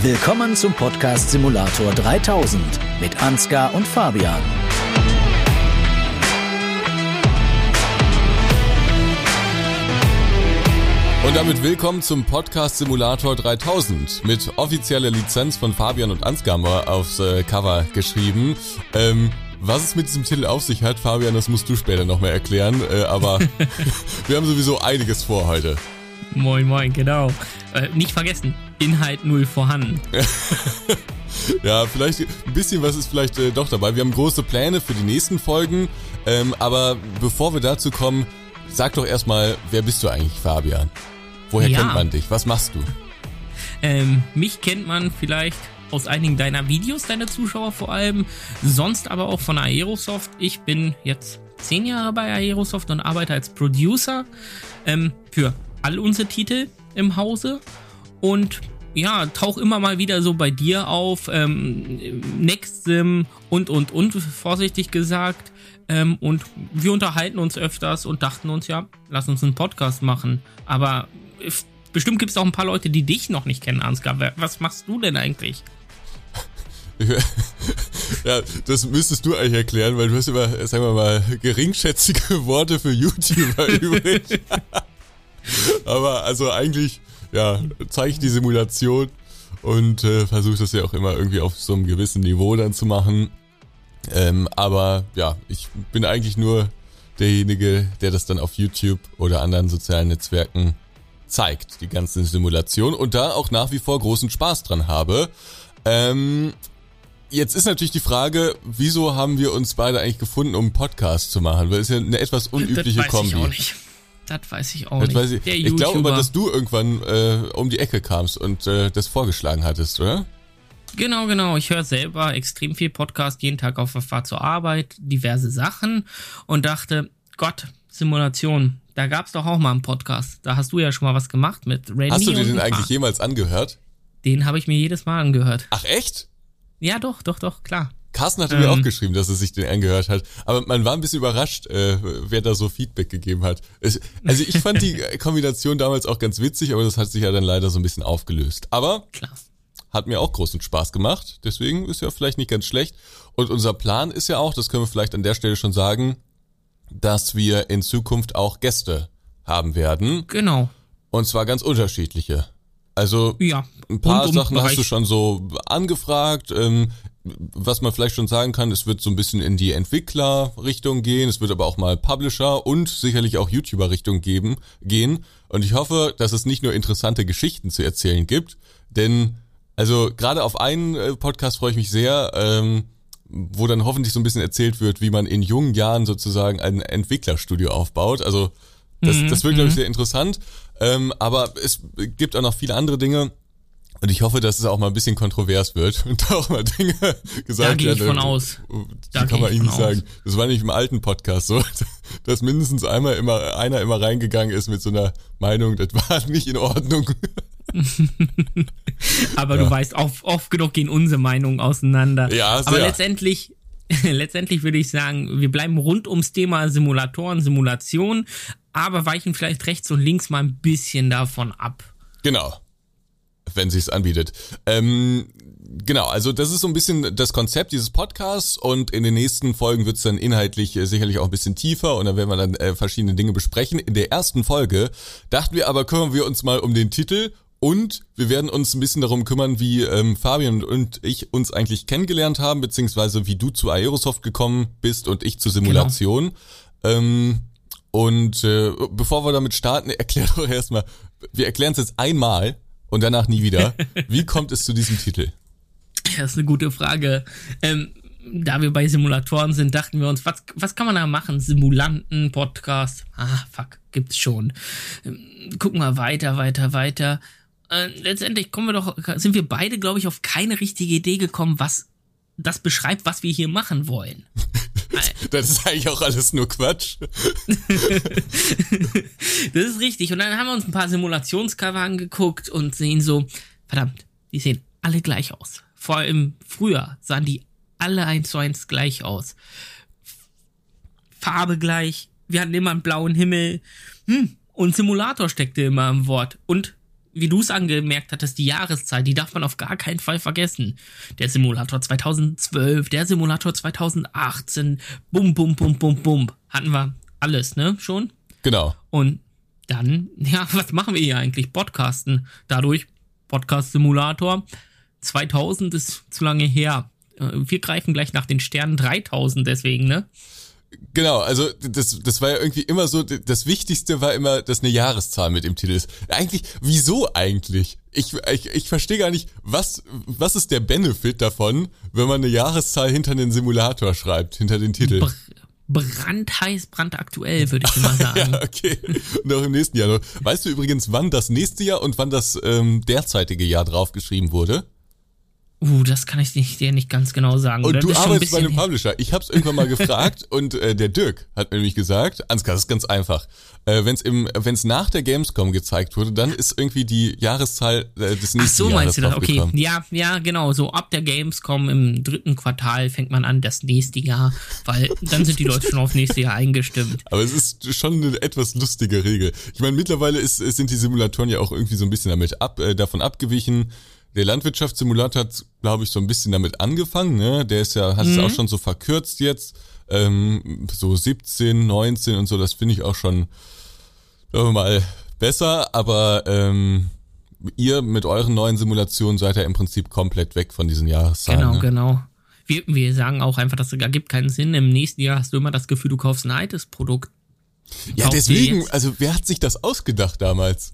Willkommen zum Podcast Simulator 3000 mit Ansgar und Fabian. Und damit willkommen zum Podcast Simulator 3000 mit offizieller Lizenz von Fabian und Ansgar aufs äh, Cover geschrieben. Ähm, was es mit diesem Titel auf sich hat, Fabian, das musst du später nochmal erklären. Äh, aber wir haben sowieso einiges vor heute. Moin, moin, genau. Äh, nicht vergessen, Inhalt null vorhanden. ja, vielleicht ein bisschen was ist vielleicht äh, doch dabei. Wir haben große Pläne für die nächsten Folgen. Ähm, aber bevor wir dazu kommen, sag doch erstmal, wer bist du eigentlich, Fabian? Woher ja. kennt man dich? Was machst du? Ähm, mich kennt man vielleicht aus einigen deiner Videos, deine Zuschauer vor allem, sonst aber auch von Aerosoft. Ich bin jetzt zehn Jahre bei Aerosoft und arbeite als Producer ähm, für all unsere Titel im Hause und ja, tauch immer mal wieder so bei dir auf, ähm, NextSim und und und, vorsichtig gesagt. Ähm, und wir unterhalten uns öfters und dachten uns, ja, lass uns einen Podcast machen. Aber bestimmt gibt es auch ein paar Leute, die dich noch nicht kennen, Ansgar. Was machst du denn eigentlich? ja, das müsstest du eigentlich erklären, weil du hast immer, sagen wir mal, geringschätzige Worte für YouTuber übrig. Aber also eigentlich, ja, zeige ich die Simulation und äh, versuche das ja auch immer irgendwie auf so einem gewissen Niveau dann zu machen. Ähm, aber ja, ich bin eigentlich nur derjenige, der das dann auf YouTube oder anderen sozialen Netzwerken zeigt, die ganzen Simulationen und da auch nach wie vor großen Spaß dran habe. Ähm, Jetzt ist natürlich die Frage, wieso haben wir uns beide eigentlich gefunden, um einen Podcast zu machen? Weil es ja eine etwas unübliche das weiß Kombi. Ich auch nicht. Das weiß ich auch das nicht. Ich, ich glaube aber, dass du irgendwann äh, um die Ecke kamst und äh, das vorgeschlagen hattest, oder? Genau, genau. Ich höre selber extrem viel Podcast, jeden Tag auf der Fahrt zur Arbeit, diverse Sachen und dachte, Gott, Simulation, da gab's doch auch mal einen Podcast. Da hast du ja schon mal was gemacht mit Randy. Hast du dir den eigentlich jemals angehört? Den habe ich mir jedes Mal angehört. Ach echt? Ja, doch, doch, doch, klar. Carsten hatte ähm, mir auch geschrieben, dass er sich den angehört hat. Aber man war ein bisschen überrascht, äh, wer da so Feedback gegeben hat. Es, also ich fand die Kombination damals auch ganz witzig, aber das hat sich ja dann leider so ein bisschen aufgelöst. Aber klar. hat mir auch großen Spaß gemacht. Deswegen ist ja vielleicht nicht ganz schlecht. Und unser Plan ist ja auch, das können wir vielleicht an der Stelle schon sagen, dass wir in Zukunft auch Gäste haben werden. Genau. Und zwar ganz unterschiedliche. Also ja, ein paar um Sachen Bereich. hast du schon so angefragt. Ähm, was man vielleicht schon sagen kann, es wird so ein bisschen in die Entwicklerrichtung gehen, es wird aber auch mal Publisher und sicherlich auch YouTuber-Richtung geben, gehen. Und ich hoffe, dass es nicht nur interessante Geschichten zu erzählen gibt, denn also gerade auf einen äh, Podcast freue ich mich sehr, ähm, wo dann hoffentlich so ein bisschen erzählt wird, wie man in jungen Jahren sozusagen ein Entwicklerstudio aufbaut. Also das, mhm, das wird, glaube ich, mhm. sehr interessant. Ähm, aber es gibt auch noch viele andere Dinge. Und ich hoffe, dass es auch mal ein bisschen kontrovers wird und auch mal Dinge gesagt werden. Da gehe ich von aus. Da kann man Ihnen nicht sagen. Das war nicht im alten Podcast so, dass mindestens einmal immer einer immer reingegangen ist mit so einer Meinung, das war nicht in Ordnung. Aber ja. du weißt, oft, oft genug gehen unsere Meinungen auseinander. Ja, sehr. Aber letztendlich letztendlich würde ich sagen, wir bleiben rund ums Thema Simulatoren, Simulation, aber weichen vielleicht rechts und links mal ein bisschen davon ab. Genau. Wenn sie es anbietet. Ähm, genau, also das ist so ein bisschen das Konzept dieses Podcasts und in den nächsten Folgen wird es dann inhaltlich äh, sicherlich auch ein bisschen tiefer und dann werden wir dann äh, verschiedene Dinge besprechen. In der ersten Folge dachten wir aber, kümmern wir uns mal um den Titel und wir werden uns ein bisschen darum kümmern, wie ähm, Fabian und ich uns eigentlich kennengelernt haben, beziehungsweise wie du zu Aerosoft gekommen bist und ich zur Simulation. Genau. Ähm, und äh, bevor wir damit starten, erklär doch erstmal, wir erklären es jetzt einmal und danach nie wieder. Wie kommt es zu diesem Titel? Das ist eine gute Frage. Ähm, da wir bei Simulatoren sind, dachten wir uns, was, was kann man da machen? Simulanten, Podcast. Ah, fuck, gibt's schon. Ähm, gucken wir weiter, weiter, weiter äh, letztendlich kommen wir doch, sind wir beide, glaube ich, auf keine richtige Idee gekommen, was das beschreibt, was wir hier machen wollen. das ist eigentlich auch alles nur Quatsch. das ist richtig. Und dann haben wir uns ein paar Simulationscover angeguckt und sehen so, verdammt, die sehen alle gleich aus. Vor allem früher sahen die alle eins zu eins gleich aus. Farbe gleich, wir hatten immer einen blauen Himmel. Hm, und Simulator steckte immer im Wort. Und wie du es angemerkt hattest, die Jahreszahl, die darf man auf gar keinen Fall vergessen. Der Simulator 2012, der Simulator 2018, bum, bum, bum, bum, bum. Hatten wir alles, ne, schon? Genau. Und dann, ja, was machen wir hier eigentlich? Podcasten. Dadurch, Podcast-Simulator. 2000 ist zu lange her. Äh, wir greifen gleich nach den Sternen 3000 deswegen, ne? Genau, also das, das war ja irgendwie immer so, das Wichtigste war immer, dass eine Jahreszahl mit im Titel ist. Eigentlich, wieso eigentlich? Ich, ich, ich verstehe gar nicht, was, was ist der Benefit davon, wenn man eine Jahreszahl hinter den Simulator schreibt, hinter den Titel? Br brandheiß, brandaktuell, würde ich immer sagen. ja, okay. Und auch im nächsten Jahr. Weißt du übrigens, wann das nächste Jahr und wann das ähm, derzeitige Jahr draufgeschrieben wurde? Uh, das kann ich nicht, dir nicht ganz genau sagen. Und du arbeitest bei einem Publisher. Ich habe es irgendwann mal gefragt und äh, der Dirk hat mir nämlich gesagt, Ansgar, das ist ganz einfach. Äh, wenn es im, wenn es nach der Gamescom gezeigt wurde, dann ist irgendwie die Jahreszahl äh, des nächsten Ach so, Jahres meinst du das? Okay, ja, ja, genau. So ab der Gamescom im dritten Quartal fängt man an, das nächste Jahr, weil dann sind die Leute schon auf nächste Jahr eingestimmt. Aber es ist schon eine etwas lustige Regel. Ich meine, mittlerweile ist, sind die Simulatoren ja auch irgendwie so ein bisschen damit ab, äh, davon abgewichen der Landwirtschaftssimulator hat, glaube ich, so ein bisschen damit angefangen, ne? Der ist ja, hat mhm. es auch schon so verkürzt jetzt. Ähm, so 17, 19 und so, das finde ich auch schon sagen wir mal besser, aber ähm, ihr mit euren neuen Simulationen seid ja im Prinzip komplett weg von diesen Jahreszahlen. Genau, ne? genau. Wir, wir sagen auch einfach, das ergibt keinen Sinn. Im nächsten Jahr hast du immer das Gefühl, du kaufst ein altes Produkt. Ja, deswegen, also wer hat sich das ausgedacht damals?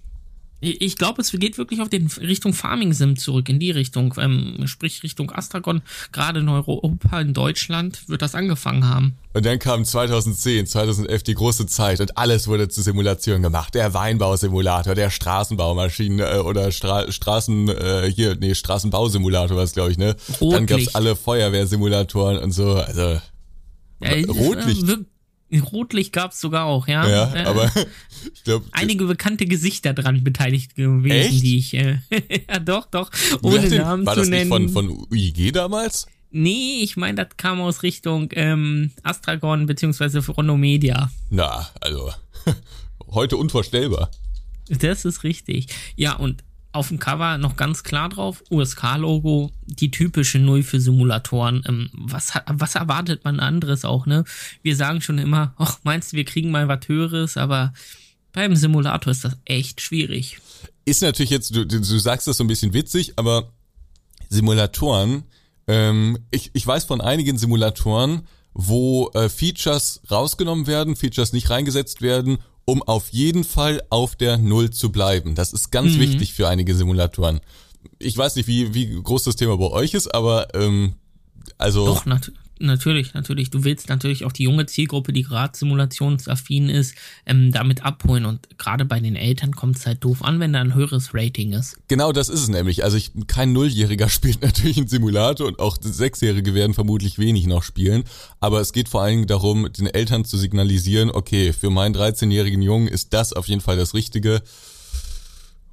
Ich glaube, es geht wirklich auf den Richtung Farming Sim zurück, in die Richtung, ähm, sprich Richtung Astragon. Gerade in Europa, in Deutschland wird das angefangen haben. Und dann kam 2010, 2011 die große Zeit und alles wurde zur Simulation gemacht. Der Weinbausimulator, der Straßenbaumaschinen äh, oder Stra Straßen äh, hier, nee, Straßenbausimulator was glaube ich, ne? Rotlicht. Dann gab's alle Feuerwehrsimulatoren und so, also ja, Rotlicht. Äh, Rotlicht gab es sogar auch, ja. Ja, äh, aber ich glaube. Einige bekannte Gesichter dran beteiligt gewesen, echt? die ich. Äh, ja, doch, doch. Ohne den, Namen war zu das nennen. Nicht von, von UIG damals? Nee, ich meine, das kam aus Richtung ähm, Astragon beziehungsweise Media. Na, also heute unvorstellbar. Das ist richtig. Ja, und auf dem Cover noch ganz klar drauf, USK-Logo, die typische Null für Simulatoren. Ähm, was, was erwartet man anderes auch, ne? Wir sagen schon immer, ach, meinst du, wir kriegen mal was Höheres, aber beim Simulator ist das echt schwierig. Ist natürlich jetzt, du, du sagst das so ein bisschen witzig, aber Simulatoren, ähm, ich, ich weiß von einigen Simulatoren, wo äh, Features rausgenommen werden, Features nicht reingesetzt werden um auf jeden Fall auf der Null zu bleiben. Das ist ganz mhm. wichtig für einige Simulatoren. Ich weiß nicht, wie, wie groß das Thema bei euch ist, aber ähm, also. Doch, nat natürlich, natürlich. Du willst natürlich auch die junge Zielgruppe, die gerade simulationsaffin ist, ähm, damit abholen. Und gerade bei den Eltern kommt es halt doof an, wenn da ein höheres Rating ist. Genau, das ist es nämlich. Also ich, kein Nulljähriger spielt natürlich einen Simulator und auch Sechsjährige werden vermutlich wenig noch spielen. Aber es geht vor allen Dingen darum, den Eltern zu signalisieren, okay, für meinen 13-jährigen Jungen ist das auf jeden Fall das Richtige.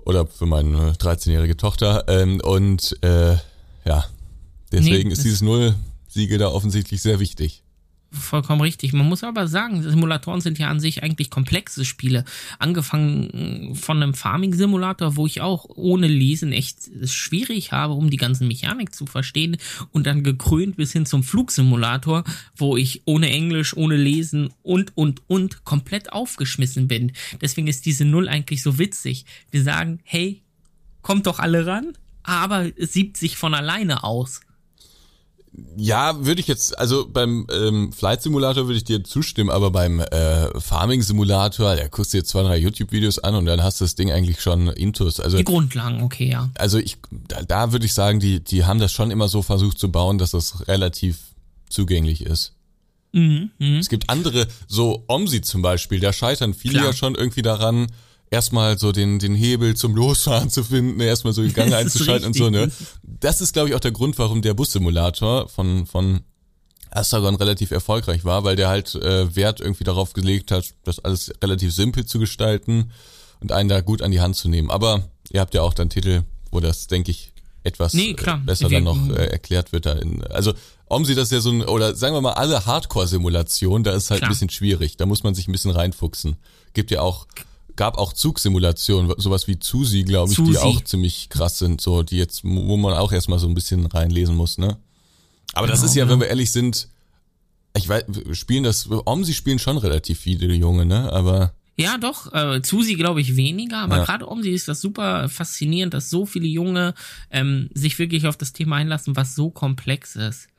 Oder für meine 13-jährige Tochter. Ähm, und äh, ja, deswegen nee, ist dieses Null Siegel da offensichtlich sehr wichtig. Vollkommen richtig. Man muss aber sagen, Simulatoren sind ja an sich eigentlich komplexe Spiele. Angefangen von einem Farming-Simulator, wo ich auch ohne Lesen echt schwierig habe, um die ganzen Mechanik zu verstehen. Und dann gekrönt bis hin zum Flugsimulator, wo ich ohne Englisch, ohne Lesen und, und, und komplett aufgeschmissen bin. Deswegen ist diese Null eigentlich so witzig. Wir sagen, hey, kommt doch alle ran, aber es siebt sich von alleine aus. Ja, würde ich jetzt, also beim ähm, Flight Simulator würde ich dir zustimmen, aber beim äh, Farming Simulator, da guckst du dir zwei, drei YouTube-Videos an und dann hast du das Ding eigentlich schon intus. Also, die Grundlagen, okay, ja. Also ich, da, da würde ich sagen, die, die haben das schon immer so versucht zu bauen, dass das relativ zugänglich ist. Mhm, mh. Es gibt andere, so OMSI zum Beispiel, da scheitern viele Klar. ja schon irgendwie daran, erstmal so den, den Hebel zum Losfahren zu finden, erstmal so den Gang einzuschalten und so, ne? Das ist, glaube ich, auch der Grund, warum der Bussimulator von, von Astragon relativ erfolgreich war, weil der halt äh, Wert irgendwie darauf gelegt hat, das alles relativ simpel zu gestalten und einen da gut an die Hand zu nehmen. Aber ihr habt ja auch dann Titel, wo das, denke ich, etwas nee, äh, besser dann noch äh, erklärt wird. Da in, also OMSI, das ist ja so ein, oder sagen wir mal alle Hardcore-Simulationen, da ist halt klar. ein bisschen schwierig. Da muss man sich ein bisschen reinfuchsen. Gibt ja auch gab auch Zugsimulationen, sowas wie Zusi, glaube ich, Zusi. die auch ziemlich krass sind, so die jetzt, wo man auch erstmal so ein bisschen reinlesen muss, ne? Aber genau, das ist ja, wenn wir ehrlich sind, ich weiß, spielen das, Omsi spielen schon relativ viele Junge, ne? Aber ja, doch. Äh, Zusi glaube ich weniger, aber ja. gerade Omsi ist das super faszinierend, dass so viele Junge ähm, sich wirklich auf das Thema einlassen, was so komplex ist.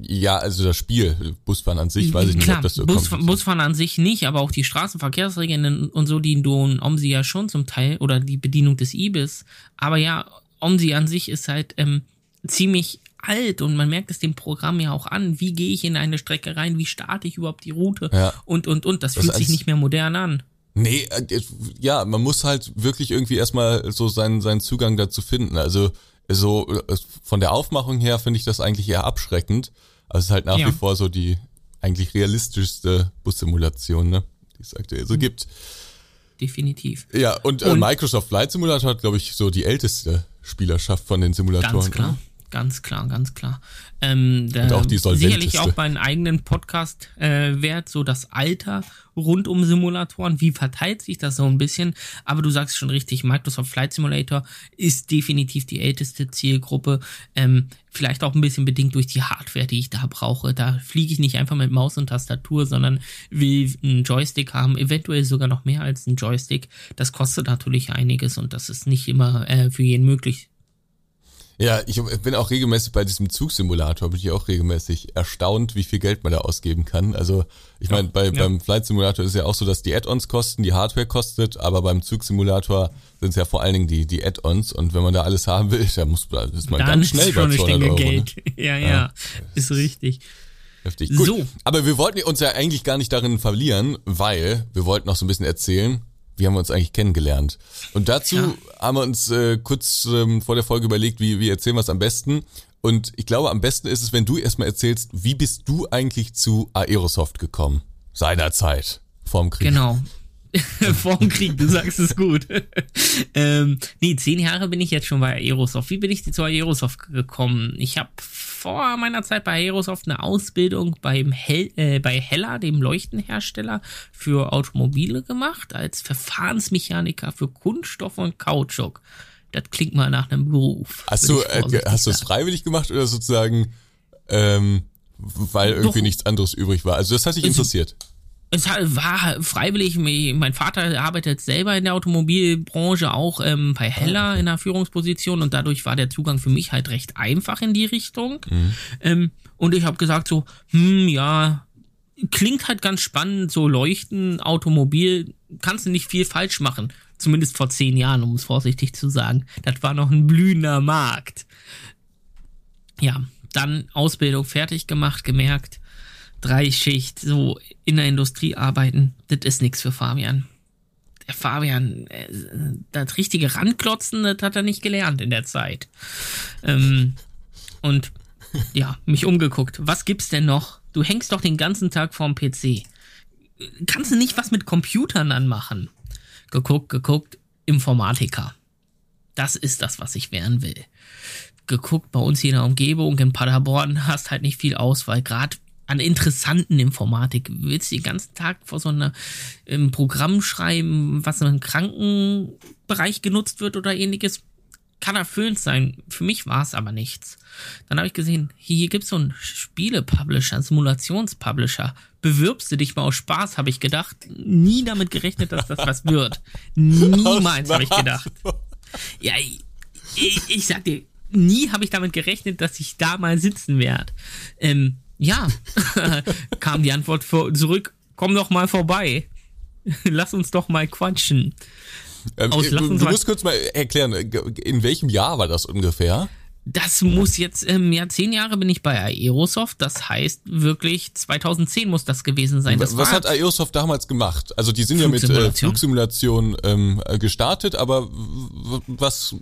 Ja, also das Spiel, Busfahren an sich, weiß ich nicht, Klar, ob das so Bus, Busfahren an sich nicht, aber auch die Straßenverkehrsregeln und so, die du in Omsi ja schon zum Teil, oder die Bedienung des Ibis. Aber ja, Omsi an sich ist halt ähm, ziemlich alt und man merkt es dem Programm ja auch an. Wie gehe ich in eine Strecke rein? Wie starte ich überhaupt die Route? Ja. Und, und, und. Das, das fühlt sich nicht mehr modern an. Nee, äh, ja, man muss halt wirklich irgendwie erstmal so seinen, seinen Zugang dazu finden. Also so äh, von der Aufmachung her finde ich das eigentlich eher abschreckend. Also es ist halt nach ja. wie vor so die eigentlich realistischste Bussimulation, ne, die es aktuell so gibt. Definitiv. Ja, und, äh, und Microsoft Flight Simulator hat, glaube ich, so die älteste Spielerschaft von den Simulatoren. Ganz klar. Ganz klar, ganz klar. Ähm, und auch die sicherlich auch bei einem eigenen Podcast äh, wert, so das Alter rund um Simulatoren. Wie verteilt sich das so ein bisschen? Aber du sagst schon richtig, Microsoft Flight Simulator ist definitiv die älteste Zielgruppe. Ähm, vielleicht auch ein bisschen bedingt durch die Hardware, die ich da brauche. Da fliege ich nicht einfach mit Maus und Tastatur, sondern will einen Joystick haben, eventuell sogar noch mehr als einen Joystick. Das kostet natürlich einiges und das ist nicht immer äh, für jeden möglich. Ja, ich bin auch regelmäßig bei diesem Zugsimulator, bin ich auch regelmäßig erstaunt, wie viel Geld man da ausgeben kann. Also ich meine, bei, ja. beim Flight Simulator ist ja auch so, dass die Add-ons kosten, die Hardware kostet, aber beim Zugsimulator sind es ja vor allen Dingen die, die Add-ons und wenn man da alles haben will, da muss da ist man Dann ganz schnell bei 200 Euro. Geld. Ne? Ja, ja, ja, ist richtig. Heftig. Gut. So. Aber wir wollten uns ja eigentlich gar nicht darin verlieren, weil wir wollten noch so ein bisschen erzählen, wie haben wir uns eigentlich kennengelernt? Und dazu ja. haben wir uns äh, kurz ähm, vor der Folge überlegt, wie, wie erzählen wir es am besten. Und ich glaube, am besten ist es, wenn du erstmal erzählst, wie bist du eigentlich zu Aerosoft gekommen? Seinerzeit, vorm Krieg. Genau. vorm Krieg, du sagst es gut. ähm, nee, zehn Jahre bin ich jetzt schon bei Aerosoft. Wie bin ich zu Aerosoft gekommen? Ich habe vor meiner Zeit bei Aerosoft eine Ausbildung beim Hel äh, bei Heller, dem Leuchtenhersteller für Automobile gemacht, als Verfahrensmechaniker für Kunststoff und Kautschuk. Das klingt mal nach einem Beruf. Hast du, äh, hast du es freiwillig gemacht oder sozusagen, ähm, weil irgendwie Doch. nichts anderes übrig war? Also das hat dich interessiert es war freiwillig. Mein Vater arbeitet selber in der Automobilbranche, auch ähm, bei Heller in der Führungsposition und dadurch war der Zugang für mich halt recht einfach in die Richtung. Mhm. Ähm, und ich habe gesagt so, hm, ja, klingt halt ganz spannend, so Leuchten, Automobil, kannst du nicht viel falsch machen. Zumindest vor zehn Jahren, um es vorsichtig zu sagen. Das war noch ein blühender Markt. Ja, dann Ausbildung fertig gemacht, gemerkt, Dreischicht, so in der Industrie arbeiten, das ist nichts für Fabian. Der Fabian, äh, das richtige Randklotzen, das hat er nicht gelernt in der Zeit. Ähm, und ja, mich umgeguckt. Was gibt's denn noch? Du hängst doch den ganzen Tag vorm PC. Kannst du nicht was mit Computern anmachen? Geguckt, geguckt, Informatiker. Das ist das, was ich werden will. Geguckt, bei uns hier in der Umgebung in Paderborn hast halt nicht viel Auswahl. Gerade an interessanten Informatik. Willst du den ganzen Tag vor so einem ähm, Programm schreiben, was im Krankenbereich genutzt wird oder ähnliches? Kann erfüllend sein. Für mich war es aber nichts. Dann habe ich gesehen, hier gibt es so einen Spiele-Publisher, Simulations-Publisher. Bewirbst du dich mal aus Spaß, habe ich gedacht. Nie damit gerechnet, dass das was wird. Niemals habe ich gedacht. Ja, ich, ich sag dir, nie habe ich damit gerechnet, dass ich da mal sitzen werde. Ähm, ja, kam die Antwort zurück, komm doch mal vorbei. Lass uns doch mal quatschen. Ähm, Aus, du, du musst kurz mal erklären, in welchem Jahr war das ungefähr? Das muss jetzt, ähm, ja, zehn Jahre bin ich bei Aerosoft, das heißt wirklich 2010 muss das gewesen sein. Das was hat Aerosoft damals gemacht? Also die sind ja mit äh, Flugsimulation ähm, gestartet, aber was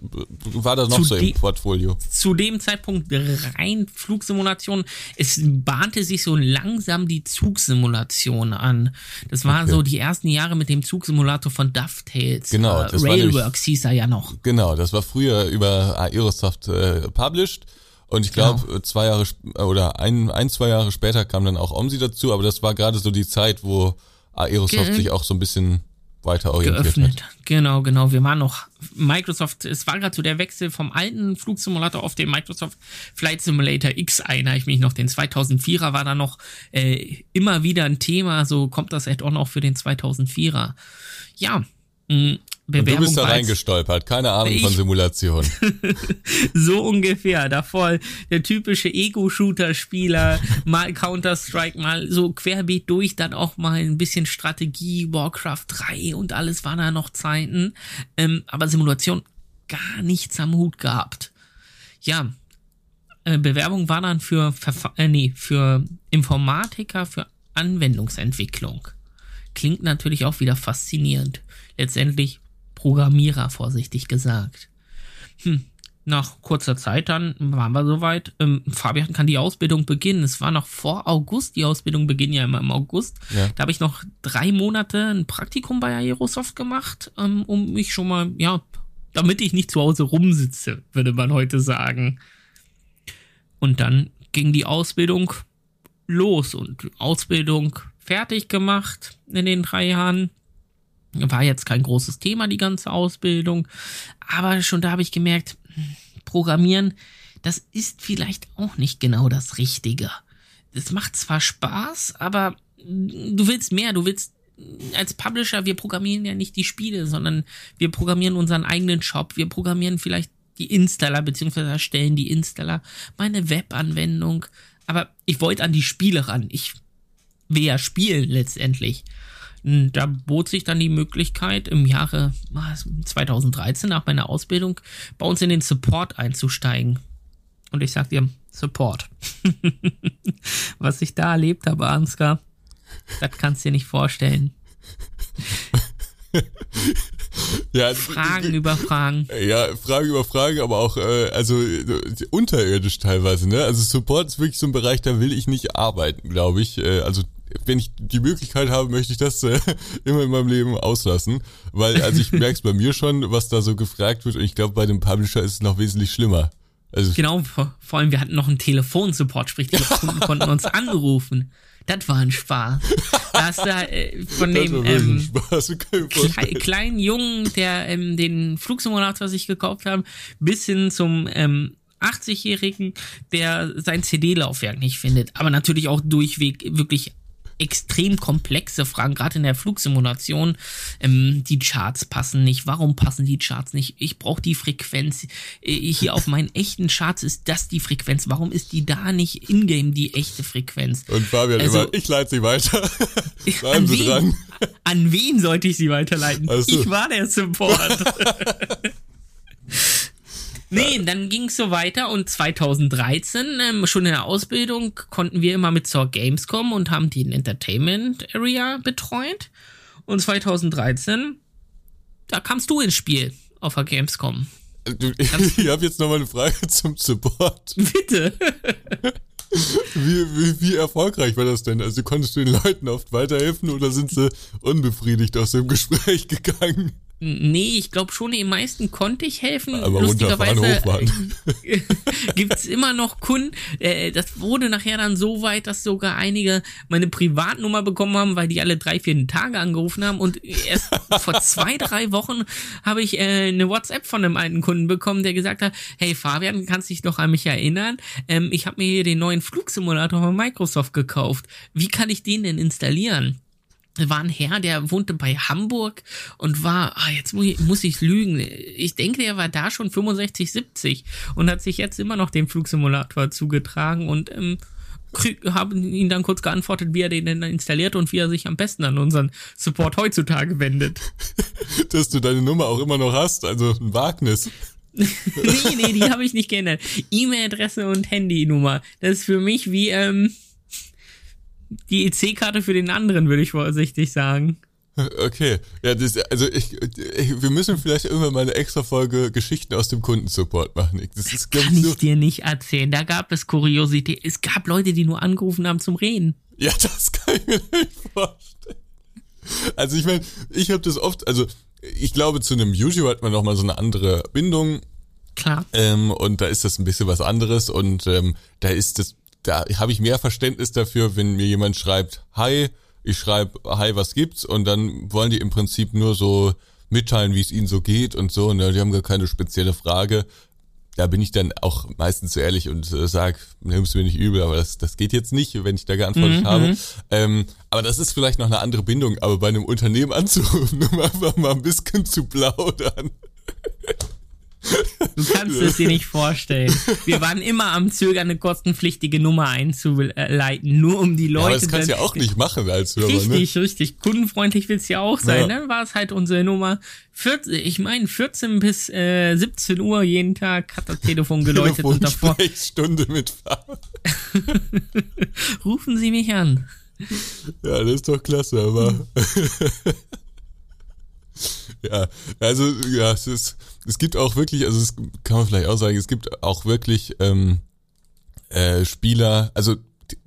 war da noch zu so im Portfolio? Zu dem Zeitpunkt rein Flugsimulation. Es bahnte sich so langsam die Zugsimulation an. Das waren okay. so die ersten Jahre mit dem Zugsimulator von DuffTales. Genau. Äh, Railworks hieß er ja noch. Genau, das war früher über Aerosoft äh, published. Und ich glaube, genau. zwei Jahre oder ein, ein, zwei Jahre später kam dann auch Omsi dazu, aber das war gerade so die Zeit, wo Aerosoft Ge sich auch so ein bisschen weiter orientiert geöffnet. Hat. Genau, genau. Wir waren noch Microsoft, es war gerade so der Wechsel vom alten Flugsimulator auf den Microsoft Flight Simulator X, erinnere ich mich noch. Den 2004er war da noch äh, immer wieder ein Thema, so kommt das halt auch noch für den 2004er. Ja, mh, Bewerbung. Und du bist da reingestolpert, keine Ahnung ich, von Simulation. so ungefähr. Davor der typische Ego-Shooter-Spieler, mal Counter-Strike, mal so querbeet durch, dann auch mal ein bisschen Strategie, Warcraft 3 und alles waren da noch Zeiten. Ähm, aber Simulation gar nichts am Hut gehabt. Ja, äh, Bewerbung war dann für, Verfa äh, nee, für Informatiker, für Anwendungsentwicklung. Klingt natürlich auch wieder faszinierend. Letztendlich Programmierer, vorsichtig gesagt. Hm. Nach kurzer Zeit dann waren wir soweit. Ähm, Fabian kann die Ausbildung beginnen. Es war noch vor August. Die Ausbildung beginnt ja immer im August. Ja. Da habe ich noch drei Monate ein Praktikum bei Aerosoft gemacht, ähm, um mich schon mal, ja, damit ich nicht zu Hause rumsitze, würde man heute sagen. Und dann ging die Ausbildung los und Ausbildung fertig gemacht in den drei Jahren. War jetzt kein großes Thema, die ganze Ausbildung. Aber schon da habe ich gemerkt, Programmieren, das ist vielleicht auch nicht genau das Richtige. Es macht zwar Spaß, aber du willst mehr, du willst als Publisher, wir programmieren ja nicht die Spiele, sondern wir programmieren unseren eigenen Shop, wir programmieren vielleicht die Installer, beziehungsweise erstellen die Installer, meine Webanwendung. Aber ich wollte an die Spiele ran. Ich will ja spielen letztendlich. Da bot sich dann die Möglichkeit, im Jahre 2013 nach meiner Ausbildung bei uns in den Support einzusteigen. Und ich sag dir, Support. Was ich da erlebt habe, Ansgar, das kannst du dir nicht vorstellen. ja, also, Fragen über Fragen. Ja, Fragen über Fragen, aber auch äh, also unterirdisch teilweise. Ne? Also Support ist wirklich so ein Bereich, da will ich nicht arbeiten, glaube ich. Äh, also wenn ich die Möglichkeit habe, möchte ich das äh, immer in meinem Leben auslassen. Weil, also ich merke es bei mir schon, was da so gefragt wird und ich glaube, bei dem Publisher ist es noch wesentlich schlimmer. Also genau, vor, vor allem wir hatten noch einen Telefonsupport, sprich die Kunden konnten uns anrufen. Das war ein Spaß. Da hast du äh, von dem ähm, Kle kleinen Jungen, der ähm, den Flugsimulator sich gekauft haben, bis hin zum ähm, 80-Jährigen, der sein CD-Laufwerk nicht findet, aber natürlich auch durchweg wirklich extrem komplexe Fragen, gerade in der Flugsimulation. Ähm, die Charts passen nicht. Warum passen die Charts nicht? Ich brauche die Frequenz. Äh, hier auf meinen echten Charts ist das die Frequenz. Warum ist die da nicht in-game die echte Frequenz? Und Fabian also, immer, ich leite sie weiter. Bleiben Sie wen, dran. An wen sollte ich sie weiterleiten? Ich war der Support. Nee, dann ging es so weiter und 2013, ähm, schon in der Ausbildung, konnten wir immer mit zur Gamescom und haben die Entertainment Area betreut. Und 2013, da kamst du ins Spiel auf der Gamescom. ich habe jetzt nochmal eine Frage zum Support. Bitte. Wie, wie, wie erfolgreich war das denn? Also konntest du den Leuten oft weiterhelfen oder sind sie unbefriedigt aus dem Gespräch gegangen? Nee, ich glaube schon, den meisten konnte ich helfen. Aber Lustigerweise gibt's immer noch Kunden. Äh, das wurde nachher dann so weit, dass sogar einige meine Privatnummer bekommen haben, weil die alle drei, vier Tage angerufen haben. Und erst vor zwei, drei Wochen habe ich äh, eine WhatsApp von einem alten Kunden bekommen, der gesagt hat, hey Fabian, kannst dich noch an mich erinnern? Ähm, ich habe mir hier den neuen Flugsimulator von Microsoft gekauft. Wie kann ich den denn installieren? War ein Herr, der wohnte bei Hamburg und war, ah, jetzt muss ich, muss ich lügen. Ich denke, er war da schon 65, 70 und hat sich jetzt immer noch den Flugsimulator zugetragen und ähm, haben ihn dann kurz geantwortet, wie er den denn installiert und wie er sich am besten an unseren Support heutzutage wendet. Dass du deine Nummer auch immer noch hast, also ein Wagnis. nee, nee, die habe ich nicht geändert. E-Mail-Adresse und Handynummer. Das ist für mich wie, ähm, die EC-Karte für den anderen, würde ich vorsichtig sagen. Okay, ja, das, also ich, ich, wir müssen vielleicht irgendwann mal eine extra Folge Geschichten aus dem Kundensupport machen. Das, ist, kann ich dir nicht erzählen. Da gab es Kuriosität. Es gab Leute, die nur angerufen haben zum Reden. Ja, das kann ich mir nicht vorstellen. Also ich meine, ich habe das oft, also ich glaube, zu einem YouTuber hat man noch mal so eine andere Bindung. Klar. Ähm, und da ist das ein bisschen was anderes und ähm, da ist das da habe ich mehr Verständnis dafür, wenn mir jemand schreibt, hi, ich schreibe, hi, was gibt's? Und dann wollen die im Prinzip nur so mitteilen, wie es ihnen so geht und so. Und ja, die haben gar keine spezielle Frage. Da bin ich dann auch meistens so ehrlich und äh, sag, nimm's mir nicht übel, aber das, das geht jetzt nicht, wenn ich da geantwortet mhm. habe. Mhm. Ähm, aber das ist vielleicht noch eine andere Bindung. Aber bei einem Unternehmen anzurufen, um einfach mal ein bisschen zu plaudern. Du kannst es dir nicht vorstellen. Wir waren immer am Zögern, eine kostenpflichtige Nummer einzuleiten, nur um die Leute. Ja, aber das kannst du ja auch nicht machen als Hörer. Richtig, ne? richtig. Kundenfreundlich willst du ja auch sein. Ja. Dann war es halt unsere Nummer. 14, ich meine, 14 bis äh, 17 Uhr jeden Tag hat das Telefon geläutet und davor. Stunde mitfahren. Rufen Sie mich an. Ja, das ist doch klasse, aber. ja, also ja, es ist es gibt auch wirklich, also es kann man vielleicht auch sagen, es gibt auch wirklich ähm, äh, Spieler, also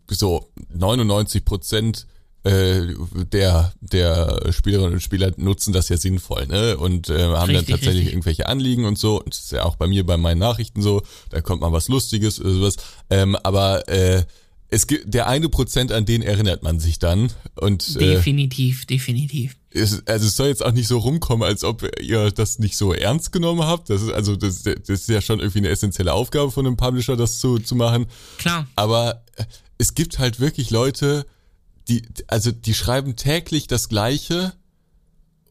so 99 Prozent äh, der der Spielerinnen und Spieler nutzen das ja sinnvoll, ne? Und äh, haben richtig, dann tatsächlich richtig. irgendwelche Anliegen und so. Und das ist ja auch bei mir bei meinen Nachrichten so. Da kommt mal was Lustiges oder sowas. Ähm, aber äh, es gibt der eine Prozent, an den erinnert man sich dann. Und äh, definitiv, definitiv. Es, also es soll jetzt auch nicht so rumkommen, als ob ihr das nicht so ernst genommen habt. Das ist also das, das ist ja schon irgendwie eine essentielle Aufgabe von einem Publisher, das zu, zu machen. Klar. Aber äh, es gibt halt wirklich Leute, die also die schreiben täglich das Gleiche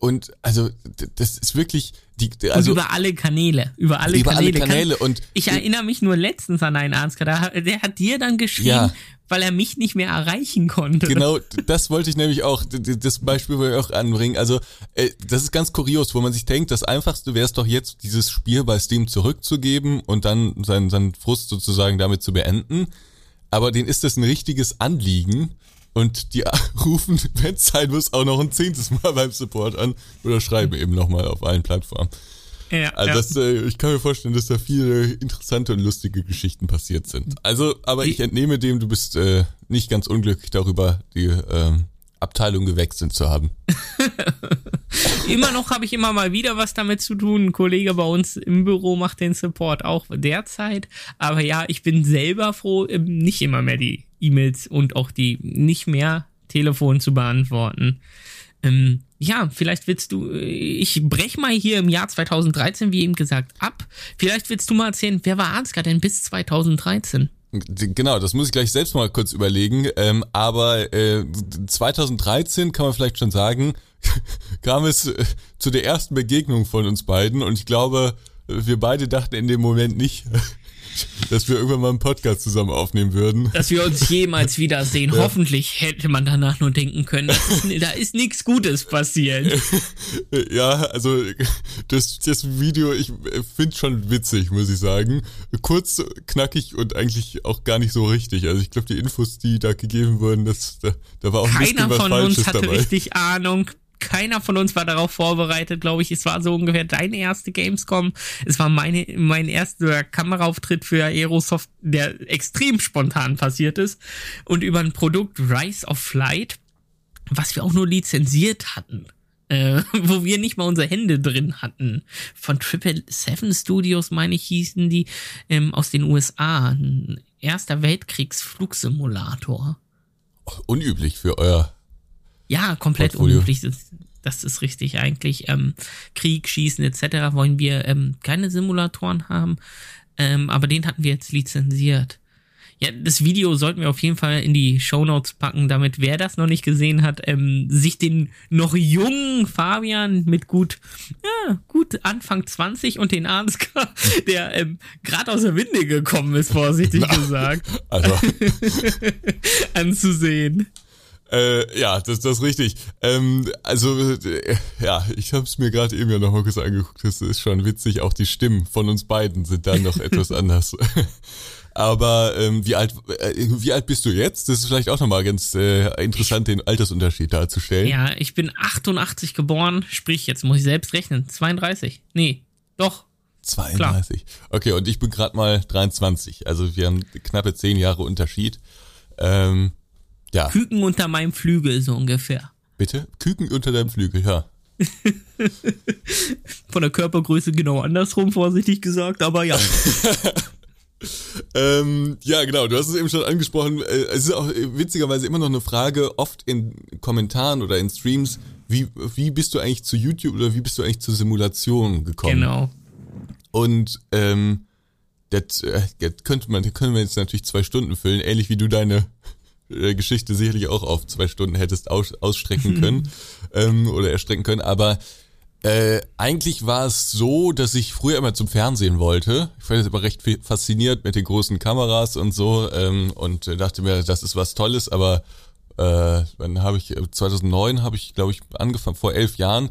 und also das ist wirklich die also und über alle Kanäle, über alle über Kanäle. Alle Kanäle Kann, und ich erinnere mich nur letztens an einen Ansgar, der hat dir dann geschrieben, ja. weil er mich nicht mehr erreichen konnte. Genau, das wollte ich nämlich auch das Beispiel wollte ich auch anbringen. Also äh, das ist ganz kurios, wo man sich denkt, das einfachste wäre es doch jetzt dieses Spiel bei Steam zurückzugeben und dann seinen seinen Frust sozusagen damit zu beenden. Aber denen ist das ein richtiges Anliegen und die rufen, wenn es sein muss, auch noch ein zehntes Mal beim Support an oder schreiben eben nochmal auf allen Plattformen. Ja, also ja. Das, äh, ich kann mir vorstellen, dass da viele interessante und lustige Geschichten passiert sind. Also, aber ich entnehme dem, du bist äh, nicht ganz unglücklich darüber, die äh, Abteilung gewechselt zu haben. immer noch habe ich immer mal wieder was damit zu tun. Ein Kollege bei uns im Büro macht den Support auch derzeit. Aber ja, ich bin selber froh, nicht immer mehr die E-Mails und auch die nicht mehr Telefon zu beantworten. Ähm, ja, vielleicht willst du, äh, ich brech mal hier im Jahr 2013, wie eben gesagt, ab. Vielleicht willst du mal erzählen, wer war Ansgar denn bis 2013? Genau, das muss ich gleich selbst mal kurz überlegen. Ähm, aber äh, 2013 kann man vielleicht schon sagen, kam es äh, zu der ersten Begegnung von uns beiden und ich glaube, wir beide dachten in dem Moment nicht, dass wir irgendwann mal einen Podcast zusammen aufnehmen würden. Dass wir uns jemals wiedersehen. Ja. Hoffentlich hätte man danach nur denken können, da ist nichts Gutes passiert. Ja, also das, das Video, ich finde schon witzig, muss ich sagen. Kurz, knackig und eigentlich auch gar nicht so richtig. Also ich glaube, die Infos, die da gegeben wurden, das, da, da war auch ein Keiner bisschen was von Falsches uns hatte dabei. richtig Ahnung keiner von uns war darauf vorbereitet, glaube ich. Es war so ungefähr deine erste Gamescom. Es war meine, mein erster Kameraauftritt für Aerosoft, der extrem spontan passiert ist. Und über ein Produkt Rise of Flight, was wir auch nur lizenziert hatten. Äh, wo wir nicht mal unsere Hände drin hatten. Von Triple Seven Studios, meine ich, hießen die, ähm, aus den USA. Ein Erster Weltkriegsflugsimulator. Unüblich für euer ja, komplett Portfolio. unüblich. Das, ist richtig eigentlich. Ähm, Krieg, Schießen etc. wollen wir ähm, keine Simulatoren haben, ähm, aber den hatten wir jetzt lizenziert. Ja, das Video sollten wir auf jeden Fall in die Show Notes packen, damit wer das noch nicht gesehen hat, ähm, sich den noch jungen Fabian mit gut, ja, gut Anfang 20 und den Ansgar, der ähm, gerade aus der Winde gekommen ist, vorsichtig gesagt, also. anzusehen. Äh, ja, das, das ist richtig. Ähm, also, äh, ja, ich habe es mir gerade eben ja nochmal kurz angeguckt. Das ist schon witzig. Auch die Stimmen von uns beiden sind dann noch etwas anders. Aber ähm, wie alt äh, wie alt bist du jetzt? Das ist vielleicht auch nochmal ganz äh, interessant, den Altersunterschied darzustellen. Ja, ich bin 88 geboren, sprich, jetzt muss ich selbst rechnen. 32. Nee, doch. 32. Klar. Okay, und ich bin gerade mal 23. Also wir haben knappe 10 Jahre Unterschied. Ähm, ja. Küken unter meinem Flügel, so ungefähr. Bitte? Küken unter deinem Flügel, ja. Von der Körpergröße genau andersrum, vorsichtig gesagt, aber ja. ähm, ja, genau, du hast es eben schon angesprochen. Äh, es ist auch witzigerweise immer noch eine Frage, oft in Kommentaren oder in Streams, wie, wie bist du eigentlich zu YouTube oder wie bist du eigentlich zur Simulation gekommen? Genau. Und ähm, das, äh, das könnte man, das können wir jetzt natürlich zwei Stunden füllen, ähnlich wie du deine äh, Geschichte sicherlich auch auf zwei Stunden hättest aus, ausstrecken können ähm, oder erstrecken können. Aber äh, eigentlich war es so, dass ich früher immer zum Fernsehen wollte. Ich fand es immer recht fasziniert mit den großen Kameras und so ähm, und dachte mir, das ist was Tolles. Aber äh, dann habe ich 2009 habe ich, glaube ich, angefangen vor elf Jahren.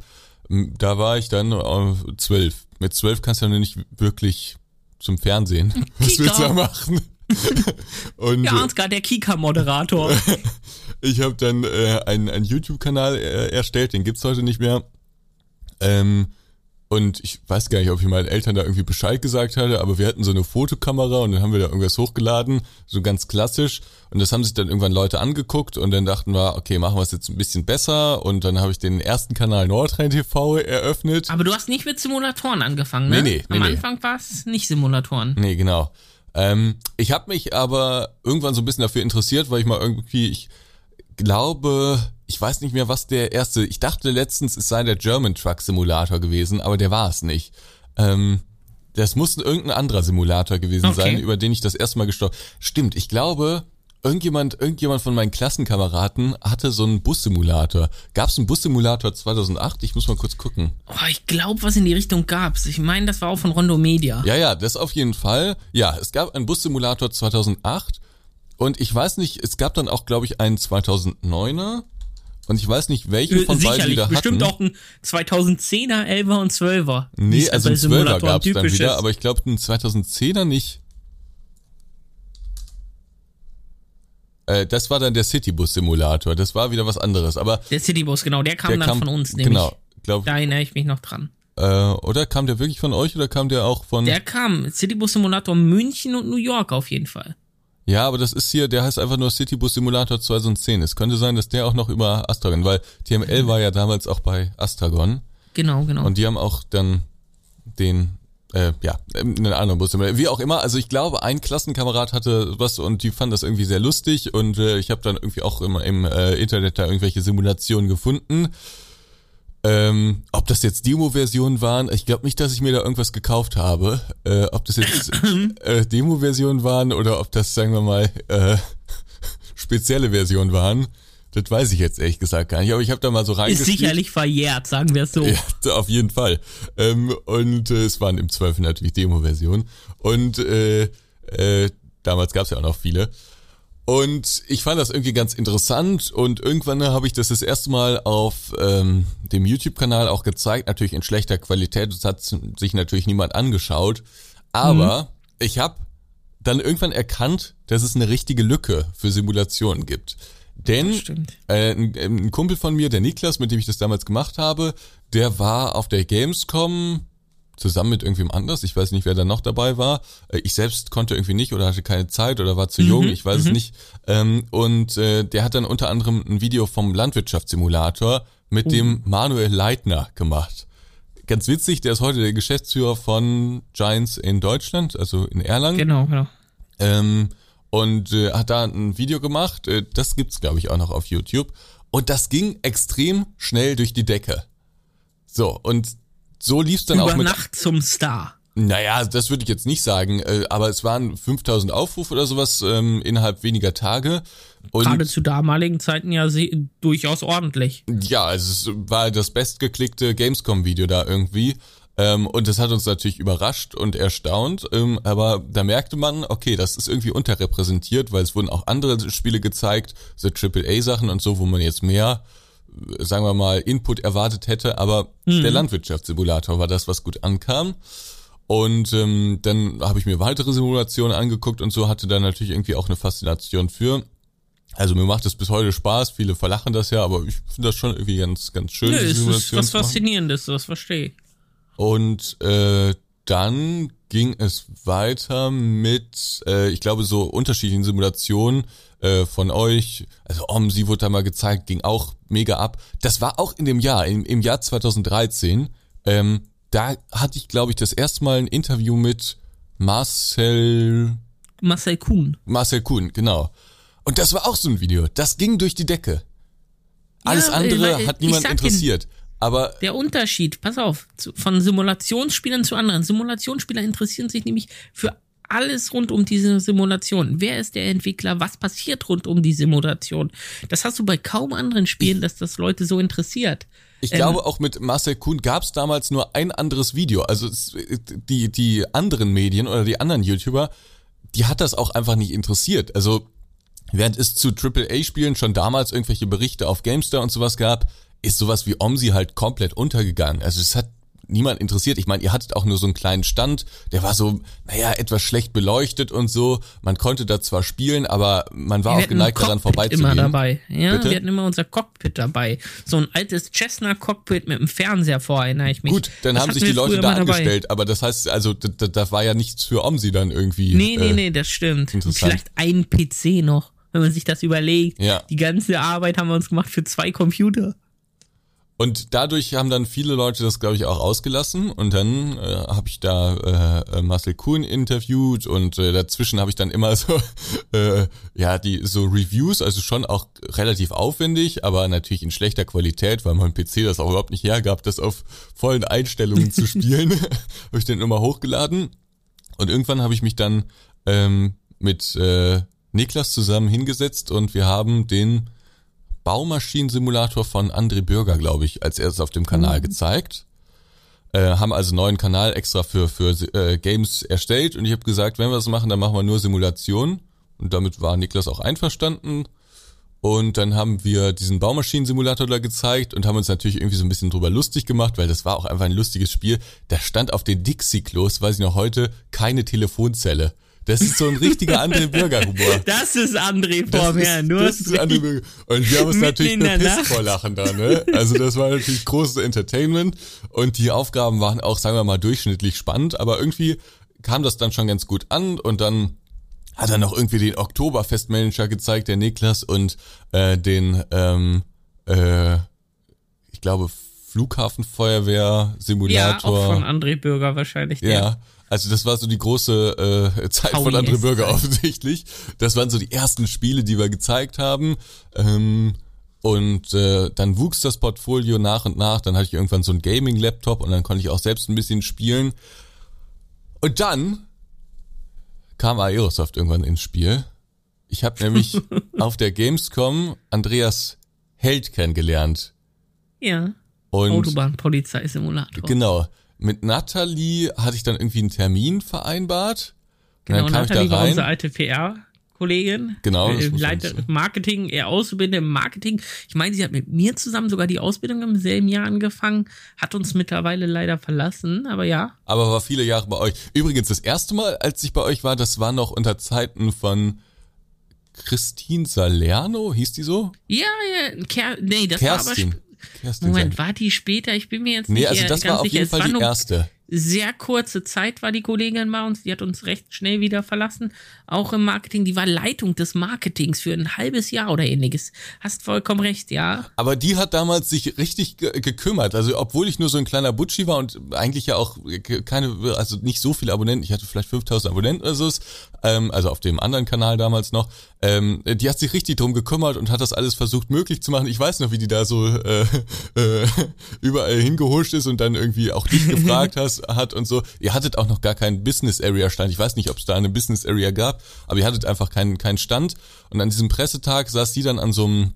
Da war ich dann äh, zwölf. Mit zwölf kannst du ja nicht wirklich zum Fernsehen. Was willst du da machen? und, ja, Ansgar, der Kika-Moderator. ich habe dann äh, einen, einen YouTube-Kanal äh, erstellt, den gibt's heute nicht mehr. Ähm, und ich weiß gar nicht, ob ich meinen Eltern da irgendwie Bescheid gesagt hatte, aber wir hatten so eine Fotokamera und dann haben wir da irgendwas hochgeladen, so ganz klassisch. Und das haben sich dann irgendwann Leute angeguckt und dann dachten wir, okay, machen wir es jetzt ein bisschen besser. Und dann habe ich den ersten Kanal Nordrhein TV eröffnet. Aber du hast nicht mit Simulatoren angefangen, ne? Nee, nee. Am nee, Anfang nee. war es nicht Simulatoren. Nee, genau. Ähm, ich habe mich aber irgendwann so ein bisschen dafür interessiert, weil ich mal irgendwie, ich glaube, ich weiß nicht mehr, was der erste, ich dachte letztens, es sei der German Truck Simulator gewesen, aber der war es nicht. Ähm, das muss irgendein anderer Simulator gewesen okay. sein, über den ich das erste Mal gestorben. Stimmt, ich glaube, irgendjemand, irgendjemand von meinen Klassenkameraden hatte so einen Bussimulator. Gab es einen Bussimulator 2008? Ich muss mal kurz gucken. Oh, ich glaube, was in die Richtung gab's. Ich meine, das war auch von Rondo Media. Ja, ja, das auf jeden Fall. Ja, es gab einen Bussimulator 2008 und ich weiß nicht, es gab dann auch, glaube ich, einen 2009er. Und ich weiß nicht, welche von beiden die da hatten. Bestimmt auch ein 2010er, 11er und 12er. Nee, also ein 12er gab es dann wieder, aber ich glaube ein 2010er nicht. Äh, das war dann der Citybus-Simulator. Das war wieder was anderes. Aber der Citybus, genau, der kam der dann kam, von uns, nämlich. Genau, glaub, da erinnere ich mich noch dran. Äh, oder kam der wirklich von euch oder kam der auch von? Der kam Citybus-Simulator München und New York auf jeden Fall. Ja, aber das ist hier, der heißt einfach nur Citybus Simulator 2010. Es könnte sein, dass der auch noch über Astragon, weil TML war ja damals auch bei Astragon. Genau, genau. Und die haben auch dann den, äh, ja, einen anderen Bus. Wie auch immer, also ich glaube, ein Klassenkamerad hatte was und die fanden das irgendwie sehr lustig und äh, ich habe dann irgendwie auch immer im äh, Internet da irgendwelche Simulationen gefunden. Ähm, ob das jetzt Demo-Versionen waren, ich glaube nicht, dass ich mir da irgendwas gekauft habe. Äh, ob das jetzt äh, Demo-Versionen waren oder ob das, sagen wir mal, äh, spezielle Versionen waren. Das weiß ich jetzt ehrlich gesagt gar nicht, aber ich habe da mal so reingeschrieben. Ist sicherlich verjährt, sagen wir es so. Ja, auf jeden Fall. Ähm, und äh, es waren im Zweifel natürlich Demo-Versionen. Und äh, äh, damals gab es ja auch noch viele. Und ich fand das irgendwie ganz interessant und irgendwann habe ich das das erste Mal auf ähm, dem YouTube-Kanal auch gezeigt, natürlich in schlechter Qualität, das hat sich natürlich niemand angeschaut, aber mhm. ich habe dann irgendwann erkannt, dass es eine richtige Lücke für Simulationen gibt. Denn äh, ein, ein Kumpel von mir, der Niklas, mit dem ich das damals gemacht habe, der war auf der Gamescom zusammen mit irgendwem anders. Ich weiß nicht, wer da noch dabei war. Äh, ich selbst konnte irgendwie nicht oder hatte keine Zeit oder war zu mhm, jung, ich weiß mhm. es nicht. Ähm, und äh, der hat dann unter anderem ein Video vom Landwirtschaftssimulator mit uh. dem Manuel Leitner gemacht. Ganz witzig, der ist heute der Geschäftsführer von Giants in Deutschland, also in Erlangen. Genau, genau. Ähm, und äh, hat da ein Video gemacht. Äh, das gibt's, glaube ich, auch noch auf YouTube. Und das ging extrem schnell durch die Decke. So, und so lief's dann Über auch mit. Nacht zum Star. Naja, das würde ich jetzt nicht sagen, äh, aber es waren 5000 Aufrufe oder sowas ähm, innerhalb weniger Tage. Und Gerade zu damaligen Zeiten ja durchaus ordentlich. Ja, also es war das bestgeklickte Gamescom-Video da irgendwie. Ähm, und das hat uns natürlich überrascht und erstaunt. Ähm, aber da merkte man, okay, das ist irgendwie unterrepräsentiert, weil es wurden auch andere Spiele gezeigt, so AAA-Sachen und so, wo man jetzt mehr sagen wir mal, Input erwartet hätte, aber mhm. der Landwirtschaftssimulator war das, was gut ankam. Und ähm, dann habe ich mir weitere Simulationen angeguckt und so hatte da natürlich irgendwie auch eine Faszination für. Also mir macht es bis heute Spaß, viele verlachen das ja, aber ich finde das schon irgendwie ganz, ganz schön. Nö, es ist was Faszinierendes, das verstehe ich. Und äh, dann ging es weiter mit, äh, ich glaube, so unterschiedlichen Simulationen äh, von euch. Also OMSI wurde da mal gezeigt, ging auch mega ab. Das war auch in dem Jahr, im, im Jahr 2013. Ähm, da hatte ich, glaube ich, das erste Mal ein Interview mit Marcel. Marcel Kuhn. Marcel Kuhn, genau. Und das war auch so ein Video. Das ging durch die Decke. Alles ja, andere weil, hat niemand interessiert. Ihnen, aber der Unterschied, pass auf, von Simulationsspielern zu anderen. Simulationsspieler interessieren sich nämlich für alles rund um diese Simulation. Wer ist der Entwickler? Was passiert rund um die Simulation? Das hast du bei kaum anderen Spielen, dass das Leute so interessiert. Ich ähm, glaube, auch mit Marcel Kuhn gab es damals nur ein anderes Video. Also die, die anderen Medien oder die anderen YouTuber, die hat das auch einfach nicht interessiert. Also während es zu AAA-Spielen schon damals irgendwelche Berichte auf Gamestar und sowas gab, ist sowas wie Omsi halt komplett untergegangen. Also es hat niemand interessiert. Ich meine, ihr hattet auch nur so einen kleinen Stand, der war so, naja, etwas schlecht beleuchtet und so. Man konnte da zwar spielen, aber man war wir auch geneigt daran vorbeizugehen. immer dabei. Ja, Bitte? wir hatten immer unser Cockpit dabei. So ein altes Cessna Cockpit mit einem Fernseher vor, erinnere ich mich. Gut, dann das haben sich die Leute da angestellt, dabei. aber das heißt, also da, da war ja nichts für Omsi dann irgendwie. Nee, nee, äh, nee, das stimmt. Vielleicht ein PC noch, wenn man sich das überlegt. Ja. Die ganze Arbeit haben wir uns gemacht für zwei Computer. Und dadurch haben dann viele Leute das, glaube ich, auch ausgelassen. Und dann äh, habe ich da äh, Marcel Kuhn interviewt und äh, dazwischen habe ich dann immer so, äh, ja, die so Reviews, also schon auch relativ aufwendig, aber natürlich in schlechter Qualität, weil mein PC das auch überhaupt nicht hergab, das auf vollen Einstellungen zu spielen. habe ich dann immer hochgeladen. Und irgendwann habe ich mich dann ähm, mit äh, Niklas zusammen hingesetzt und wir haben den Baumaschinensimulator von André Bürger, glaube ich, als erstes auf dem Kanal mhm. gezeigt. Äh, haben also einen neuen Kanal extra für, für äh, Games erstellt und ich habe gesagt, wenn wir das machen, dann machen wir nur Simulationen. Und damit war Niklas auch einverstanden. Und dann haben wir diesen Baumaschinensimulator da gezeigt und haben uns natürlich irgendwie so ein bisschen drüber lustig gemacht, weil das war auch einfach ein lustiges Spiel. Da stand auf den Dixie-Klos, weiß ich noch heute, keine Telefonzelle. Das ist so ein richtiger André Bürger-Humor. Das ist André vor mir. Nur das ist André Bürger. Und wir haben uns natürlich bepisst vor Lachen da, ne? Also das war natürlich großes Entertainment und die Aufgaben waren auch, sagen wir mal, durchschnittlich spannend, aber irgendwie kam das dann schon ganz gut an und dann hat er noch irgendwie den Oktoberfestmanager gezeigt, der Niklas, und äh, den, ähm, äh, ich glaube, Flughafenfeuerwehr-Simulator. Ja, auch von André Bürger wahrscheinlich. Der. Ja, also das war so die große äh, Zeit Pauli von André Bürger offensichtlich. Das waren so die ersten Spiele, die wir gezeigt haben. Ähm, und äh, dann wuchs das Portfolio nach und nach. Dann hatte ich irgendwann so einen Gaming-Laptop und dann konnte ich auch selbst ein bisschen spielen. Und dann kam Aerosoft irgendwann ins Spiel. Ich habe nämlich auf der Gamescom Andreas Held kennengelernt. Ja. Und Autobahnpolizeisimulator. Genau mit Natalie hatte ich dann irgendwie einen Termin vereinbart. Genau, dann kam Natalie ich da rein. war unsere alte PR. Kollegin, genau, äh, Leiter Marketing, eher Auszubildende im Marketing. Ich meine, sie hat mit mir zusammen sogar die Ausbildung im selben Jahr angefangen, hat uns mittlerweile leider verlassen, aber ja. Aber war viele Jahre bei euch. Übrigens, das erste Mal, als ich bei euch war, das war noch unter Zeiten von Christine Salerno, hieß die so? Ja, ja, Ker nee, das Kerstin. war aber Moment, war die später? Ich bin mir jetzt nicht nee, also das ganz war auf jeden Fall die erste. sehr kurze Zeit war die Kollegin bei uns, die hat uns recht schnell wieder verlassen, auch im Marketing, die war Leitung des Marketings für ein halbes Jahr oder ähnliches. Hast vollkommen recht, ja. Aber die hat damals sich richtig ge gekümmert, also obwohl ich nur so ein kleiner Butschi war und eigentlich ja auch keine, also nicht so viele Abonnenten, ich hatte vielleicht 5000 Abonnenten oder so, ähm, also auf dem anderen Kanal damals noch, ähm, die hat sich richtig drum gekümmert und hat das alles versucht möglich zu machen. Ich weiß noch, wie die da so äh, äh, überall hingehuscht ist und dann irgendwie auch dich gefragt hast, hat und so. Ihr hattet auch noch gar keinen Business Area Stand. Ich weiß nicht, ob es da eine Business Area gab, aber ihr hattet einfach keinen keinen Stand. Und an diesem Pressetag saß sie dann an so einem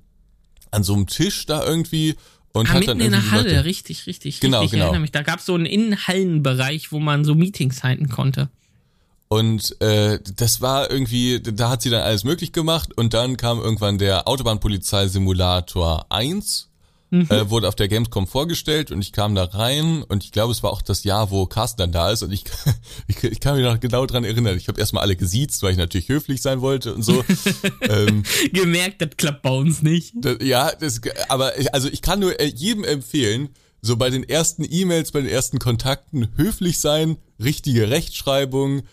an so einem Tisch da irgendwie und ah, hat mitten dann in der Halle, Leute, richtig, richtig, genau, richtig. Genau. Ich erinnere mich. Da gab es so einen Innenhallenbereich, wo man so Meetings halten konnte. Und äh, das war irgendwie, da hat sie dann alles möglich gemacht und dann kam irgendwann der Autobahnpolizei-Simulator 1 mhm. äh, wurde auf der Gamescom vorgestellt und ich kam da rein und ich glaube, es war auch das Jahr, wo Carsten dann da ist und ich, ich, ich kann mich noch genau dran erinnern. Ich habe erstmal alle gesiezt, weil ich natürlich höflich sein wollte und so. ähm, Gemerkt, das klappt bei uns nicht. Das, ja, das, aber also ich kann nur äh, jedem empfehlen, so bei den ersten E-Mails, bei den ersten Kontakten höflich sein, richtige Rechtschreibung,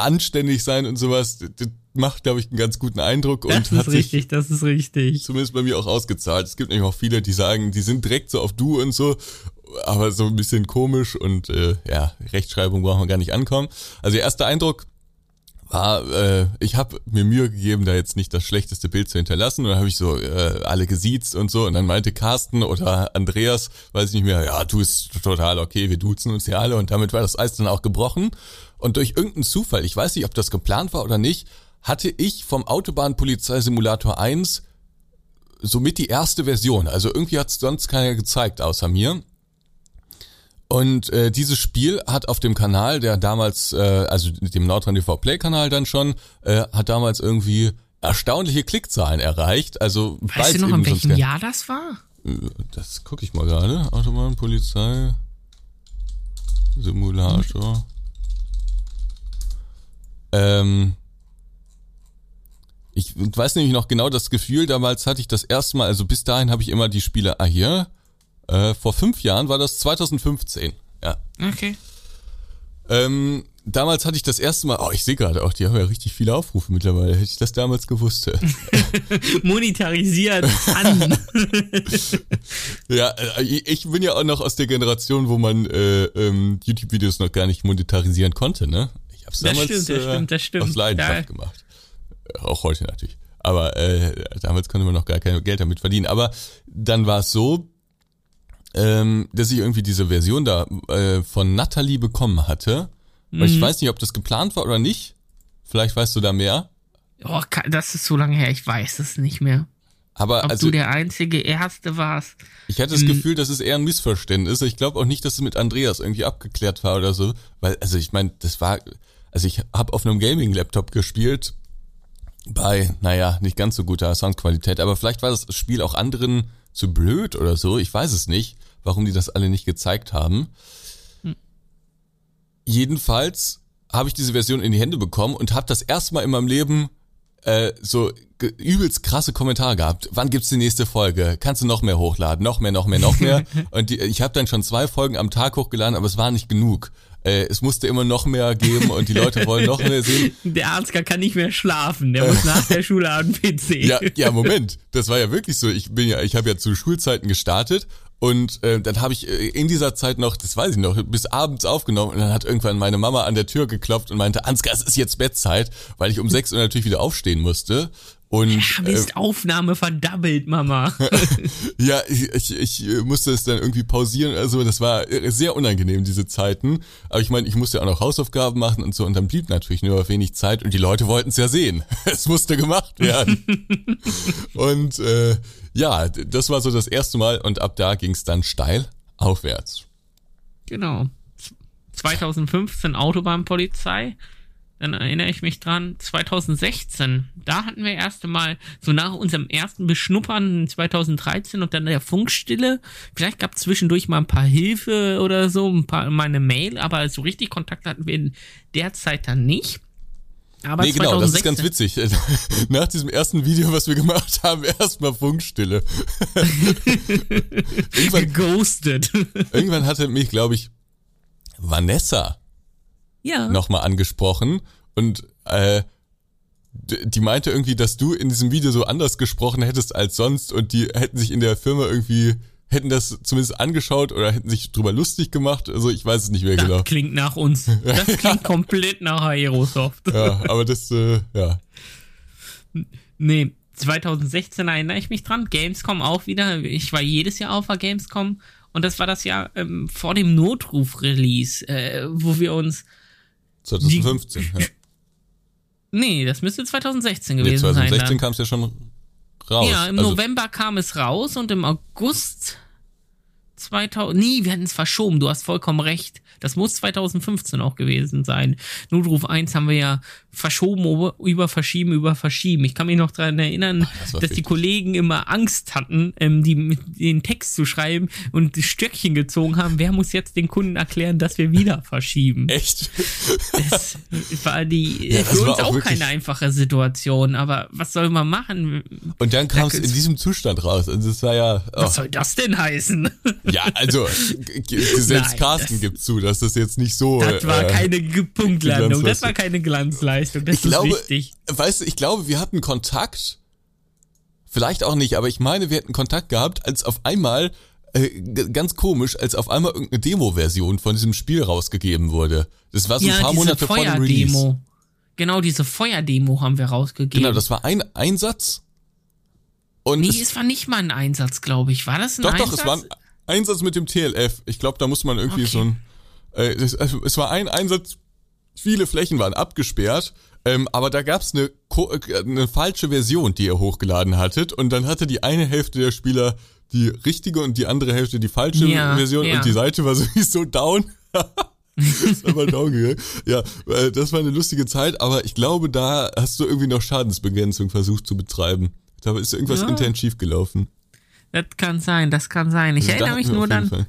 anständig sein und sowas, das macht, glaube ich, einen ganz guten Eindruck das und ist hat richtig, das ist richtig. Zumindest bei mir auch ausgezahlt. Es gibt nämlich auch viele, die sagen, die sind direkt so auf du und so, aber so ein bisschen komisch und äh, ja, Rechtschreibung brauchen wir gar nicht ankommen. Also der erste Eindruck war, äh, ich habe mir Mühe gegeben, da jetzt nicht das schlechteste Bild zu hinterlassen. Und dann habe ich so äh, alle gesiezt und so. Und dann meinte Carsten oder Andreas, weiß ich nicht mehr, ja, du ist total okay, wir duzen uns ja alle. Und damit war das Eis dann auch gebrochen. Und durch irgendeinen Zufall, ich weiß nicht, ob das geplant war oder nicht, hatte ich vom Autobahnpolizeisimulator 1 somit die erste Version. Also irgendwie hat es sonst keiner gezeigt außer mir. Und äh, dieses Spiel hat auf dem Kanal, der damals, äh, also dem Nordrhein TV Play Kanal dann schon, äh, hat damals irgendwie erstaunliche Klickzahlen erreicht. Also weißt du noch, in welchem Jahr das war? Äh, das gucke ich mal gerade. Autobahn, Polizei, Simulator. Ähm, ich weiß nämlich noch genau das Gefühl, damals hatte ich das erste Mal, also bis dahin habe ich immer die Spiele, ah hier, äh, vor fünf Jahren war das 2015. Ja. Okay. Ähm, damals hatte ich das erste Mal, oh, ich sehe gerade auch, die haben ja richtig viele Aufrufe mittlerweile. Hätte ich das damals gewusst. Monetarisiert an. ja, äh, ich bin ja auch noch aus der Generation, wo man äh, ähm, YouTube-Videos noch gar nicht monetarisieren konnte, ne? Ich hab's damals das stimmt, das äh, stimmt, das stimmt. aus Leidenschaft ja. gemacht. Auch heute natürlich. Aber äh, damals konnte man noch gar kein Geld damit verdienen. Aber dann war es so, ähm, dass ich irgendwie diese Version da äh, von Natalie bekommen hatte. Mhm. ich weiß nicht, ob das geplant war oder nicht. Vielleicht weißt du da mehr. Oh, das ist so lange her, ich weiß es nicht mehr. Aber ob also, du der einzige Erste warst. Ich hatte das Gefühl, das ist eher ein Missverständnis. Ich glaube auch nicht, dass es mit Andreas irgendwie abgeklärt war oder so. Weil, also ich meine, das war, also ich habe auf einem Gaming-Laptop gespielt bei, naja, nicht ganz so guter Soundqualität, aber vielleicht war das Spiel auch anderen zu blöd oder so. Ich weiß es nicht, warum die das alle nicht gezeigt haben. Hm. Jedenfalls habe ich diese Version in die Hände bekommen und habe das erste Mal in meinem Leben äh, so übelst krasse Kommentare gehabt. Wann gibt's die nächste Folge? Kannst du noch mehr hochladen? Noch mehr, noch mehr, noch mehr? und die, ich habe dann schon zwei Folgen am Tag hochgeladen, aber es war nicht genug äh, es musste immer noch mehr geben und die Leute wollen noch mehr sehen. Der Arzt kann nicht mehr schlafen, der muss nach der Schule an den PC. Ja, ja, Moment, das war ja wirklich so. Ich bin ja, ich habe ja zu Schulzeiten gestartet und äh, dann habe ich äh, in dieser Zeit noch, das weiß ich noch, bis abends aufgenommen und dann hat irgendwann meine Mama an der Tür geklopft und meinte, Ansgar, es ist jetzt Bettzeit, weil ich um sechs Uhr natürlich wieder aufstehen musste. Und, ja, bist äh, Aufnahme verdabbelt, Mama. ja, ich, ich, ich musste es dann irgendwie pausieren. Also das war sehr unangenehm, diese Zeiten. Aber ich meine, ich musste auch noch Hausaufgaben machen und so. Und dann blieb natürlich nur wenig Zeit. Und die Leute wollten es ja sehen. Es musste gemacht werden. und äh, ja, das war so das erste Mal. Und ab da ging es dann steil aufwärts. Genau. 2015 Autobahnpolizei dann erinnere ich mich dran, 2016, da hatten wir erste Mal, so nach unserem ersten Beschnuppern 2013 und dann der Funkstille, vielleicht gab es zwischendurch mal ein paar Hilfe oder so, ein paar, mal eine Mail, aber so richtig Kontakt hatten wir in der Zeit dann nicht. Aber nee, genau, das ist ganz witzig. Nach diesem ersten Video, was wir gemacht haben, erstmal Funkstille. irgendwann, Ghosted. irgendwann hatte mich, glaube ich, Vanessa ja. nochmal angesprochen und äh, die meinte irgendwie, dass du in diesem Video so anders gesprochen hättest als sonst und die hätten sich in der Firma irgendwie hätten das zumindest angeschaut oder hätten sich drüber lustig gemacht. Also ich weiß es nicht mehr das genau. Klingt nach uns. Das klingt komplett nach Aerosoft. Ja, aber das, äh, ja. Nee, 2016 erinnere ich mich dran. Gamescom auch wieder. Ich war jedes Jahr auf der Gamescom und das war das Jahr ähm, vor dem Notruf-Release, äh, wo wir uns 2015, die, ja. Nee, das müsste 2016 gewesen nee, 2016 sein. 2016 kam es ja schon raus. Ja, im also, November kam es raus und im August 2000, nie, wir hatten es verschoben, du hast vollkommen recht. Das muss 2015 auch gewesen sein. Notruf 1 haben wir ja verschoben, über verschieben, über verschieben. Ich kann mich noch daran erinnern, das dass die Kollegen immer Angst hatten, ähm, die, den Text zu schreiben und Stöckchen gezogen haben. Wer muss jetzt den Kunden erklären, dass wir wieder verschieben? Echt? Das war die, ja, für uns auch, auch keine einfache Situation, aber was soll man machen? Und dann kam es in diesem Zustand raus. Also das war ja. Oh. Was soll das denn heißen? Ja, also selbst Nein, Carsten gibt zu, dass das jetzt nicht so. Das war äh, keine Punktlandung, das war keine Glanzleistung. Das ich ist glaube, wichtig. Weißt du, ich glaube, wir hatten Kontakt. Vielleicht auch nicht, aber ich meine, wir hätten Kontakt gehabt, als auf einmal äh, ganz komisch, als auf einmal irgendeine Demo-Version von diesem Spiel rausgegeben wurde. Das war so ja, ein paar Monate vor dem Release. Genau, diese Feuerdemo haben wir rausgegeben. Genau, das war ein Einsatz. Und nee, es, es war nicht mal ein Einsatz, glaube ich. War das ein doch, Einsatz? Doch, doch, es war ein Einsatz mit dem TLF. Ich glaube, da muss man irgendwie okay. so ein. Äh, es, es war ein Einsatz, viele Flächen waren abgesperrt, ähm, aber da gab's eine, äh, eine falsche Version, die ihr hochgeladen hattet. Und dann hatte die eine Hälfte der Spieler die richtige und die andere Hälfte die falsche ja, Version ja. und die Seite war sowieso down. ist aber down gegangen. Ja, äh, das war eine lustige Zeit, aber ich glaube, da hast du irgendwie noch Schadensbegrenzung versucht zu betreiben. Da ist irgendwas ja. intern schief gelaufen. Das kann sein, das kann sein. Ich also erinnere mich nur dann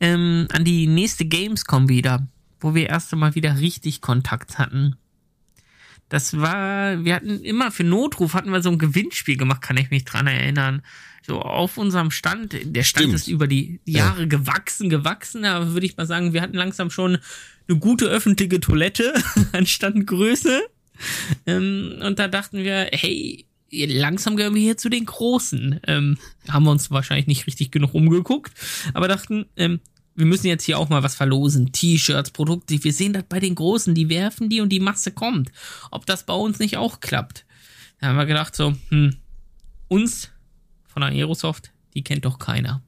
ähm, an die nächste Gamescom wieder, wo wir erst einmal wieder richtig Kontakt hatten. Das war, wir hatten immer für Notruf hatten wir so ein Gewinnspiel gemacht, kann ich mich dran erinnern. So auf unserem Stand, der Stand Stimmt. ist über die Jahre ja. gewachsen, gewachsen, aber würde ich mal sagen, wir hatten langsam schon eine gute öffentliche Toilette an Standgröße. Ähm, und da dachten wir, hey, langsam gehören wir hier zu den Großen. Ähm, haben wir uns wahrscheinlich nicht richtig genug umgeguckt, aber dachten, ähm, wir müssen jetzt hier auch mal was verlosen. T-Shirts, Produkte. Wir sehen das bei den Großen, die werfen die und die Masse kommt. Ob das bei uns nicht auch klappt. Da haben wir gedacht so, hm, uns von Aerosoft, die kennt doch keiner.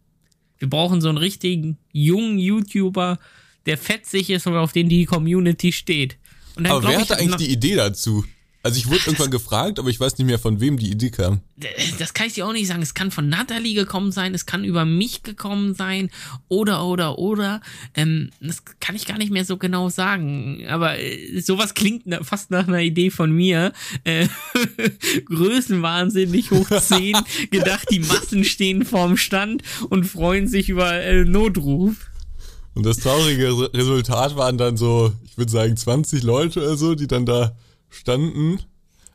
Wir brauchen so einen richtigen jungen YouTuber, der fetzig ist und auf den die Community steht. Aber wer hatte eigentlich die Idee dazu? Also ich wurde irgendwann gefragt, aber ich weiß nicht mehr, von wem die Idee kam. Das kann ich dir auch nicht sagen. Es kann von Natalie gekommen sein, es kann über mich gekommen sein, oder, oder, oder. Ähm, das kann ich gar nicht mehr so genau sagen. Aber äh, sowas klingt fast nach einer Idee von mir. Äh, Größenwahnsinnig hoch 10, gedacht, die Massen stehen vorm Stand und freuen sich über äh, Notruf. Und das traurige Resultat waren dann so, ich würde sagen, 20 Leute oder so, die dann da standen.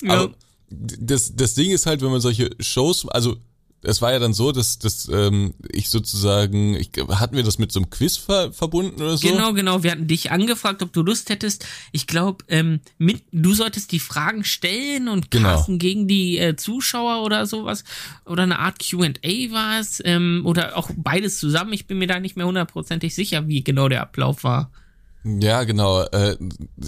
Ja. Aber das, das Ding ist halt, wenn man solche Shows, also es war ja dann so, dass, dass ähm, ich sozusagen, ich, hatten wir das mit so einem Quiz ver, verbunden oder so? Genau, genau. Wir hatten dich angefragt, ob du Lust hättest. Ich glaube, ähm, mit du solltest die Fragen stellen und genau. Carsten gegen die äh, Zuschauer oder sowas. Oder eine Art Q&A war es. Ähm, oder auch beides zusammen. Ich bin mir da nicht mehr hundertprozentig sicher, wie genau der Ablauf war. Ja, genau. Äh,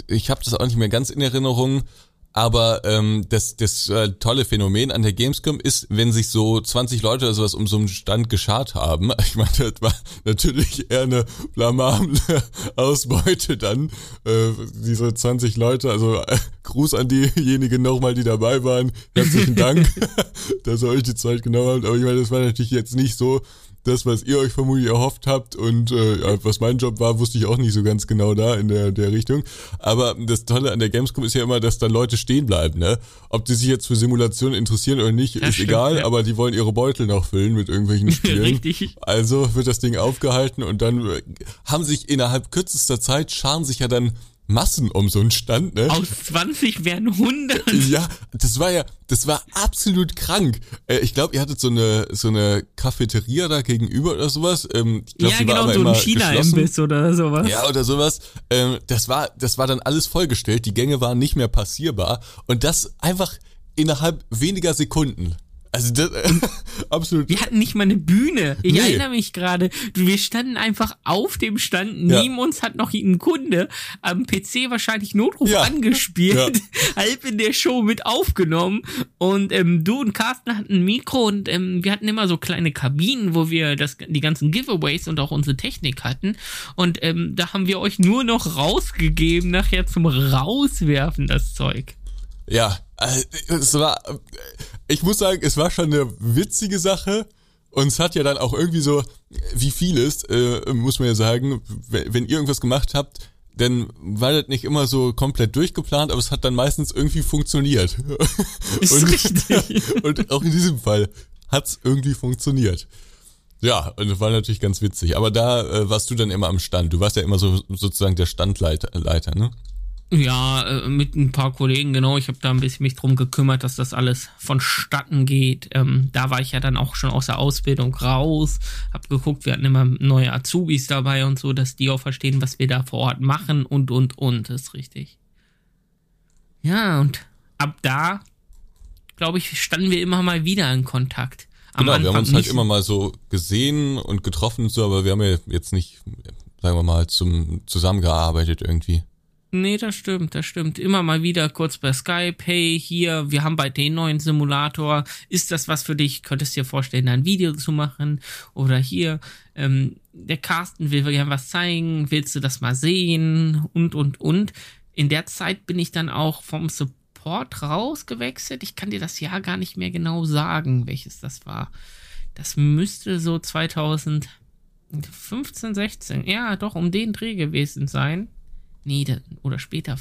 ich habe das auch nicht mehr ganz in Erinnerung. Aber ähm, das, das äh, tolle Phänomen an der Gamescom ist, wenn sich so 20 Leute oder sowas um so einen Stand geschart haben. Ich meine, das war natürlich eher eine blamable Ausbeute dann. Äh, diese 20 Leute, also äh, Gruß an diejenigen nochmal, die dabei waren. Herzlichen Dank, dass ihr euch die Zeit genommen habt. Aber ich meine, das war natürlich jetzt nicht so, das, was ihr euch vermutlich erhofft habt und äh, was mein Job war, wusste ich auch nicht so ganz genau da in der, der Richtung. Aber das Tolle an der Gamescom ist ja immer, dass da Leute stehen bleiben. Ne? Ob die sich jetzt für Simulationen interessieren oder nicht, das ist stimmt, egal, ja. aber die wollen ihre Beutel noch füllen mit irgendwelchen Spielen. Richtig. Also wird das Ding aufgehalten und dann äh, haben sich innerhalb kürzester Zeit scharen sich ja dann Massen um so einen Stand, ne? Aus 20 wären 100. Ja, das war ja, das war absolut krank. Äh, ich glaube, ihr hattet so eine so eine Cafeteria da gegenüber oder sowas. Ähm, ich glaub, ja, genau, so ein China-Imbiss oder sowas. Ja, oder sowas. Ähm, das war, das war dann alles vollgestellt. Die Gänge waren nicht mehr passierbar und das einfach innerhalb weniger Sekunden. Also das, äh, absolut. Wir hatten nicht mal eine Bühne. Ich nee. erinnere mich gerade. Wir standen einfach auf dem Stand. Neben ja. uns hat noch ein Kunde am PC wahrscheinlich Notruf ja. angespielt, ja. halb in der Show mit aufgenommen. Und ähm, du und Carsten hatten ein Mikro und ähm, wir hatten immer so kleine Kabinen, wo wir das, die ganzen Giveaways und auch unsere Technik hatten. Und ähm, da haben wir euch nur noch rausgegeben, nachher zum Rauswerfen, das Zeug. Ja, äh, es war, ich muss sagen, es war schon eine witzige Sache. Und es hat ja dann auch irgendwie so, wie vieles, äh, muss man ja sagen, wenn ihr irgendwas gemacht habt, dann war das nicht immer so komplett durchgeplant, aber es hat dann meistens irgendwie funktioniert. Ist und, richtig. und auch in diesem Fall hat's irgendwie funktioniert. Ja, und das war natürlich ganz witzig. Aber da äh, warst du dann immer am Stand. Du warst ja immer so sozusagen der Standleiter, Leiter, ne? Ja, äh, mit ein paar Kollegen, genau. Ich habe da ein bisschen mich drum gekümmert, dass das alles vonstatten geht. Ähm, da war ich ja dann auch schon aus der Ausbildung raus, hab geguckt, wir hatten immer neue Azubis dabei und so, dass die auch verstehen, was wir da vor Ort machen und, und, und, ist richtig. Ja, und ab da, glaube ich, standen wir immer mal wieder in Kontakt. Am genau, Anfang wir haben uns halt immer mal so gesehen und getroffen und so, aber wir haben ja jetzt nicht, sagen wir mal, zum zusammengearbeitet irgendwie. Nee, das stimmt, das stimmt. Immer mal wieder kurz bei Skype, hey, hier, wir haben bei den neuen Simulator, ist das was für dich? Könntest du dir vorstellen, ein Video zu machen? Oder hier, ähm, der Carsten will gerne was zeigen, willst du das mal sehen? Und, und, und. In der Zeit bin ich dann auch vom Support rausgewechselt. Ich kann dir das Jahr gar nicht mehr genau sagen, welches das war. Das müsste so 2015, 16, ja, doch, um den Dreh gewesen sein nee, da, oder später,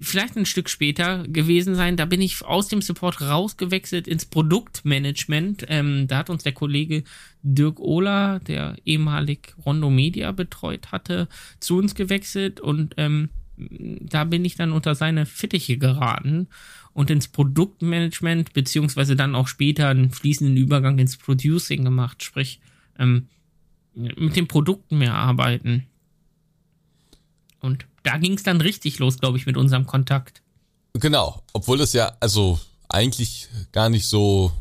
vielleicht ein Stück später gewesen sein. Da bin ich aus dem Support rausgewechselt ins Produktmanagement. Ähm, da hat uns der Kollege Dirk Ohler, der ehemalig Rondo Media betreut hatte, zu uns gewechselt und ähm, da bin ich dann unter seine Fittiche geraten und ins Produktmanagement, beziehungsweise dann auch später einen fließenden Übergang ins Producing gemacht, sprich ähm, mit den Produkten mehr arbeiten. Und da ging es dann richtig los, glaube ich, mit unserem Kontakt. Genau, obwohl es ja, also eigentlich gar nicht so,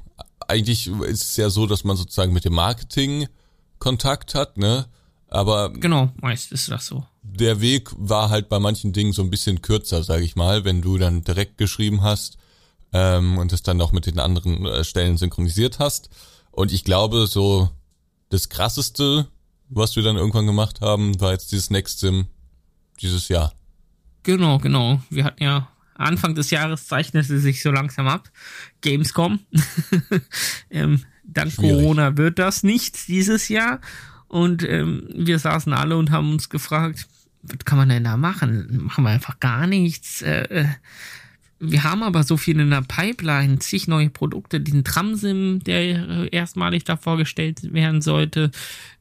eigentlich ist es ja so, dass man sozusagen mit dem Marketing Kontakt hat, ne? Aber genau, meist ist das so. Der Weg war halt bei manchen Dingen so ein bisschen kürzer, sage ich mal, wenn du dann direkt geschrieben hast ähm, und es dann auch mit den anderen äh, Stellen synchronisiert hast. Und ich glaube, so das krasseste, was wir dann irgendwann gemacht haben, war jetzt dieses Next Sim dieses Jahr. Genau, genau. Wir hatten ja Anfang des Jahres zeichnete sich so langsam ab. Gamescom. ähm, dank Schwierig. Corona wird das nicht dieses Jahr. Und ähm, wir saßen alle und haben uns gefragt, was kann man denn da machen? Machen wir einfach gar nichts. Äh, äh, wir haben aber so viel in der Pipeline, zig neue Produkte, den Tramsim, der erstmalig da vorgestellt werden sollte,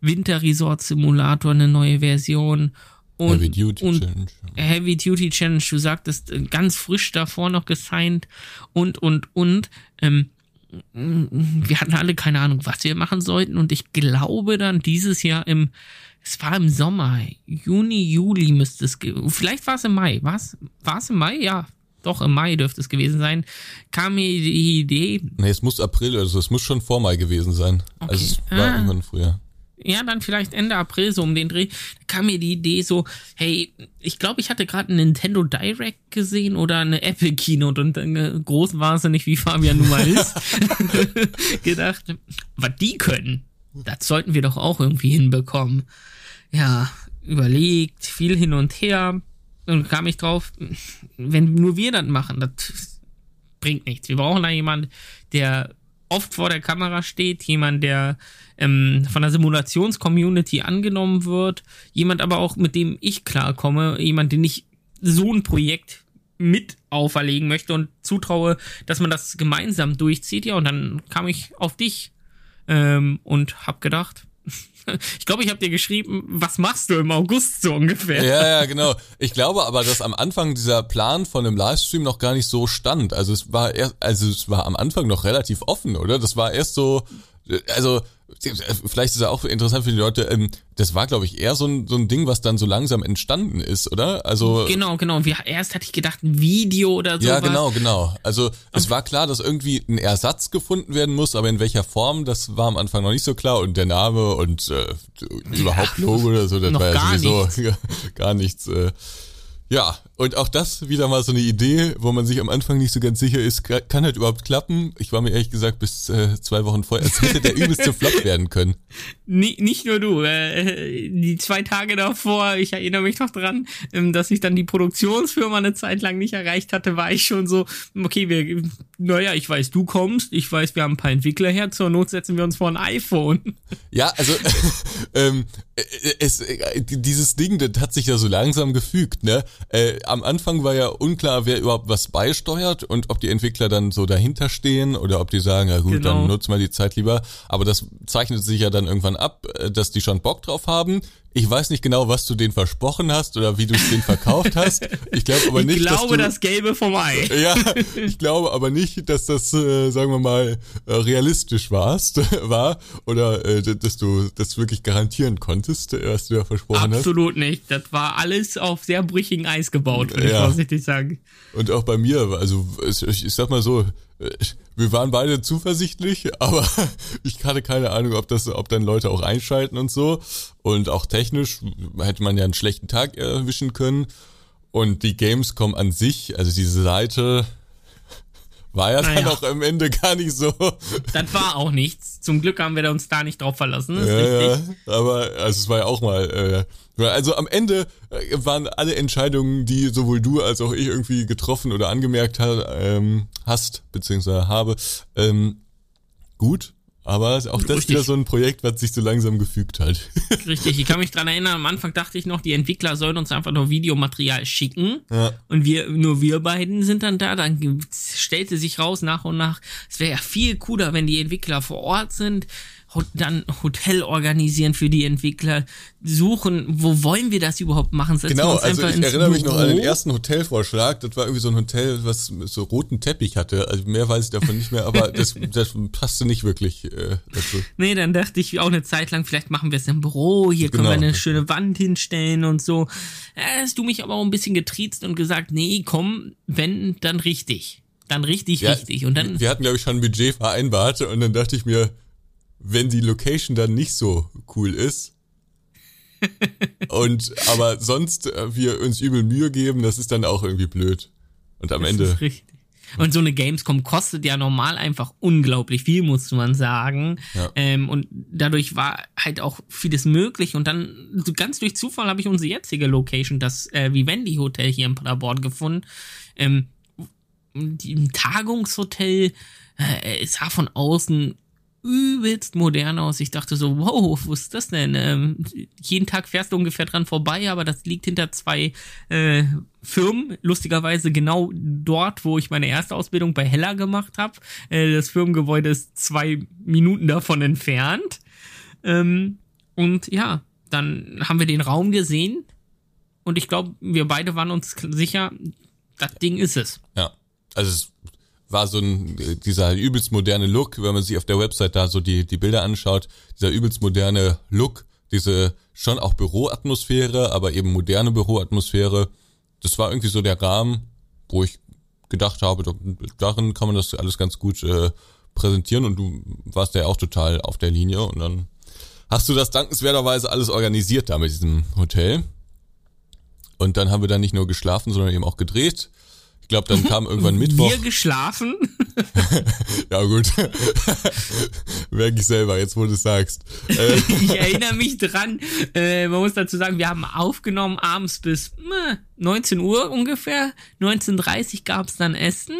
Winter Resort Simulator, eine neue Version und, Heavy Duty und Challenge. Heavy Duty Challenge, du sagtest, äh, ganz frisch davor noch gesigned und, und, und. Ähm, wir hatten alle keine Ahnung, was wir machen sollten. Und ich glaube dann dieses Jahr im, es war im Sommer, Juni, Juli müsste es, vielleicht war es im Mai, was? War es im Mai? Ja, doch, im Mai dürfte es gewesen sein, kam mir die Idee. Nee, es muss April, also es muss schon vor Mai gewesen sein. Okay. Also es war ah. irgendwann früher ja, dann vielleicht Ende April so um den Dreh, kam mir die Idee so, hey, ich glaube, ich hatte gerade ein Nintendo Direct gesehen oder eine Apple Keynote und dann groß war nicht, wie Fabian nun mal ist, gedacht, was die können, das sollten wir doch auch irgendwie hinbekommen. Ja, überlegt, viel hin und her und kam ich drauf, wenn nur wir das machen, das bringt nichts. Wir brauchen da jemand, der oft vor der Kamera steht, jemand, der ähm, von der Simulations-Community angenommen wird, jemand aber auch, mit dem ich klarkomme, jemand, den ich so ein Projekt mit auferlegen möchte und zutraue, dass man das gemeinsam durchzieht. Ja, und dann kam ich auf dich ähm, und hab gedacht, ich glaube, ich habe dir geschrieben, was machst du im August so ungefähr? Ja, ja, genau. Ich glaube aber, dass am Anfang dieser Plan von einem Livestream noch gar nicht so stand. Also es war erst, also es war am Anfang noch relativ offen, oder? Das war erst so, also vielleicht ist ja auch interessant für die Leute, ähm, das war, glaube ich, eher so ein, so ein Ding, was dann so langsam entstanden ist, oder? Also Genau, genau. Wir, erst hatte ich gedacht, ein Video oder so. Ja, genau, genau. Also es war klar, dass irgendwie ein Ersatz gefunden werden muss, aber in welcher Form, das war am Anfang noch nicht so klar. Und der Name und äh, überhaupt Logo oder so, das war ja sowieso nichts. gar nichts. Äh, ja, und auch das wieder mal so eine Idee, wo man sich am Anfang nicht so ganz sicher ist, kann halt überhaupt klappen. Ich war mir ehrlich gesagt bis äh, zwei Wochen vorher, als hätte der übelste Flop werden können. Nie, nicht nur du, äh, die zwei Tage davor, ich erinnere mich noch dran, ähm, dass ich dann die Produktionsfirma eine Zeit lang nicht erreicht hatte, war ich schon so, okay, wir, naja, ich weiß, du kommst, ich weiß, wir haben ein paar Entwickler her, zur Not setzen wir uns vor ein iPhone. Ja, also ähm, äh, es, äh, dieses Ding, das hat sich ja so langsam gefügt, ne? Äh, am Anfang war ja unklar, wer überhaupt was beisteuert und ob die Entwickler dann so dahinter stehen oder ob die sagen, ja gut, genau. dann nutzt mal die Zeit lieber. Aber das zeichnet sich ja dann irgendwann ab, äh, dass die schon Bock drauf haben. Ich weiß nicht genau, was du denen versprochen hast oder wie du es denen verkauft hast. Ich glaube aber nicht, ich glaube, dass du, das Gelbe vom Ei. Ja, ich glaube aber nicht, dass das, äh, sagen wir mal, äh, realistisch warst, war oder äh, dass du das wirklich garantieren konntest, äh, was du da versprochen Absolut hast. Absolut nicht. Das war alles auf sehr brüchigen Eis gebaut, würde ja. ich vorsichtig sagen. Und auch bei mir, also ich, ich sag mal so, wir waren beide zuversichtlich, aber ich hatte keine Ahnung, ob das, ob dann Leute auch einschalten und so. Und auch technisch hätte man ja einen schlechten Tag erwischen können. Und die Gamescom an sich, also diese Seite, war ja naja. dann auch am Ende gar nicht so. Das war auch nichts. Zum Glück haben wir uns da nicht drauf verlassen. ja, ja, aber also es war ja auch mal. Äh, also am Ende äh, waren alle Entscheidungen, die sowohl du als auch ich irgendwie getroffen oder angemerkt ha, ähm, hast, beziehungsweise habe, ähm, gut. Aber auch das ist wieder so ein Projekt, was sich so langsam gefügt hat. Richtig, ich kann mich dran erinnern, am Anfang dachte ich noch, die Entwickler sollen uns einfach nur Videomaterial schicken. Ja. Und wir, nur wir beiden sind dann da. Dann stellte sich raus nach und nach, es wäre ja viel cooler, wenn die Entwickler vor Ort sind dann Hotel organisieren für die Entwickler, suchen, wo wollen wir das überhaupt machen? Setzen genau, also ich erinnere mich noch an den ersten Hotelvorschlag, das war irgendwie so ein Hotel, was so roten Teppich hatte, also mehr weiß ich davon nicht mehr, aber das, das passte nicht wirklich äh, dazu. Nee, dann dachte ich auch eine Zeit lang, vielleicht machen wir es im Büro, hier können genau. wir eine schöne Wand hinstellen und so. Äh, hast du mich aber auch ein bisschen getriezt und gesagt, nee, komm, wenn, dann richtig. Dann richtig, ja, richtig. Und dann. Wir hatten, glaube ich, schon ein Budget vereinbart und dann dachte ich mir, wenn die Location dann nicht so cool ist. und aber sonst äh, wir uns übel Mühe geben, das ist dann auch irgendwie blöd. Und am das Ende. Ist richtig. Und so eine Gamescom kostet ja normal einfach unglaublich viel, muss man sagen. Ja. Ähm, und dadurch war halt auch vieles möglich. Und dann ganz durch Zufall habe ich unsere jetzige Location, das äh, Vivendi Hotel hier in Paderborn gefunden. Ähm, ein Tagungshotel. Äh, es sah von außen übelst modern aus. Ich dachte so, wow, wo ist das denn? Ähm, jeden Tag fährst du ungefähr dran vorbei, aber das liegt hinter zwei äh, Firmen. Lustigerweise genau dort, wo ich meine erste Ausbildung bei Heller gemacht habe. Äh, das Firmengebäude ist zwei Minuten davon entfernt. Ähm, und ja, dann haben wir den Raum gesehen und ich glaube, wir beide waren uns sicher, das Ding ist es. Ja, also es war so ein, dieser übelst moderne Look, wenn man sich auf der Website da so die, die Bilder anschaut, dieser übelst moderne Look, diese schon auch Büroatmosphäre, aber eben moderne Büroatmosphäre, das war irgendwie so der Rahmen, wo ich gedacht habe, darin kann man das alles ganz gut äh, präsentieren und du warst ja auch total auf der Linie und dann hast du das dankenswerterweise alles organisiert da mit diesem Hotel. Und dann haben wir da nicht nur geschlafen, sondern eben auch gedreht. Ich glaube, dann kam irgendwann Mittwoch. Wir geschlafen? ja, gut. Merke ich selber, jetzt wo du es sagst. Äh, ich erinnere mich dran, äh, man muss dazu sagen, wir haben aufgenommen abends bis äh, 19 Uhr ungefähr. 19.30 gab es dann Essen.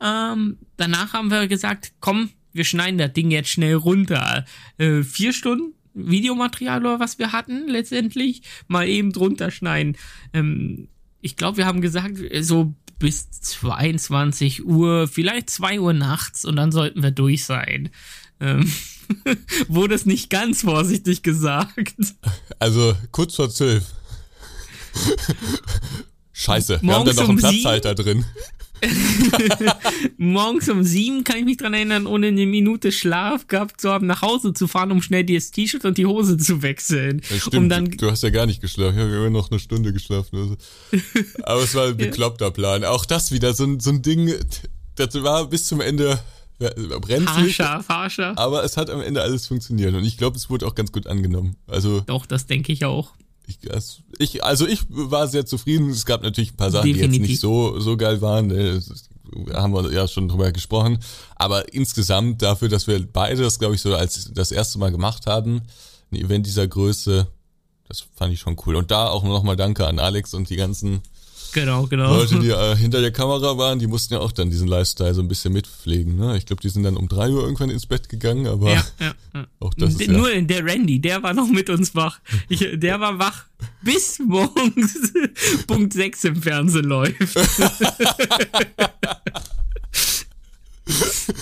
Ähm, danach haben wir gesagt, komm, wir schneiden das Ding jetzt schnell runter. Äh, vier Stunden Videomaterial oder was wir hatten letztendlich, mal eben drunter schneiden. Ähm, ich glaube, wir haben gesagt, so bis 22 Uhr, vielleicht 2 Uhr nachts und dann sollten wir durch sein. Ähm, wurde es nicht ganz vorsichtig gesagt. Also kurz vor 12. Scheiße, wir haben da noch einen Platzhalter drin. Morgens um sieben kann ich mich dran erinnern, ohne eine Minute Schlaf gehabt zu haben, nach Hause zu fahren, um schnell das T-Shirt und die Hose zu wechseln. Ja, stimmt, um dann du hast ja gar nicht geschlafen. Ich habe immer noch eine Stunde geschlafen. Also. Aber es war ein bekloppter Plan. Auch das wieder so, ein so ein Ding, das war bis zum Ende brenzlig. Haarscharf, haarscharf. Aber es hat am Ende alles funktioniert und ich glaube, es wurde auch ganz gut angenommen. Also Doch, das denke ich auch. Ich, also ich war sehr zufrieden. Es gab natürlich ein paar Sachen, Definitiv. die jetzt nicht so, so geil waren. Das haben wir ja schon drüber gesprochen. Aber insgesamt dafür, dass wir beide das, glaube ich, so als das erste Mal gemacht haben, ein Event dieser Größe, das fand ich schon cool. Und da auch nochmal Danke an Alex und die ganzen Genau, genau. Leute, die äh, hinter der Kamera waren, die mussten ja auch dann diesen Lifestyle so ein bisschen mitpflegen. Ne? Ich glaube, die sind dann um drei Uhr irgendwann ins Bett gegangen, aber ja, ja, ja. auch das ist Nur der Randy, der war noch mit uns wach. Ich, der war wach bis morgens Punkt 6 im Fernsehen läuft.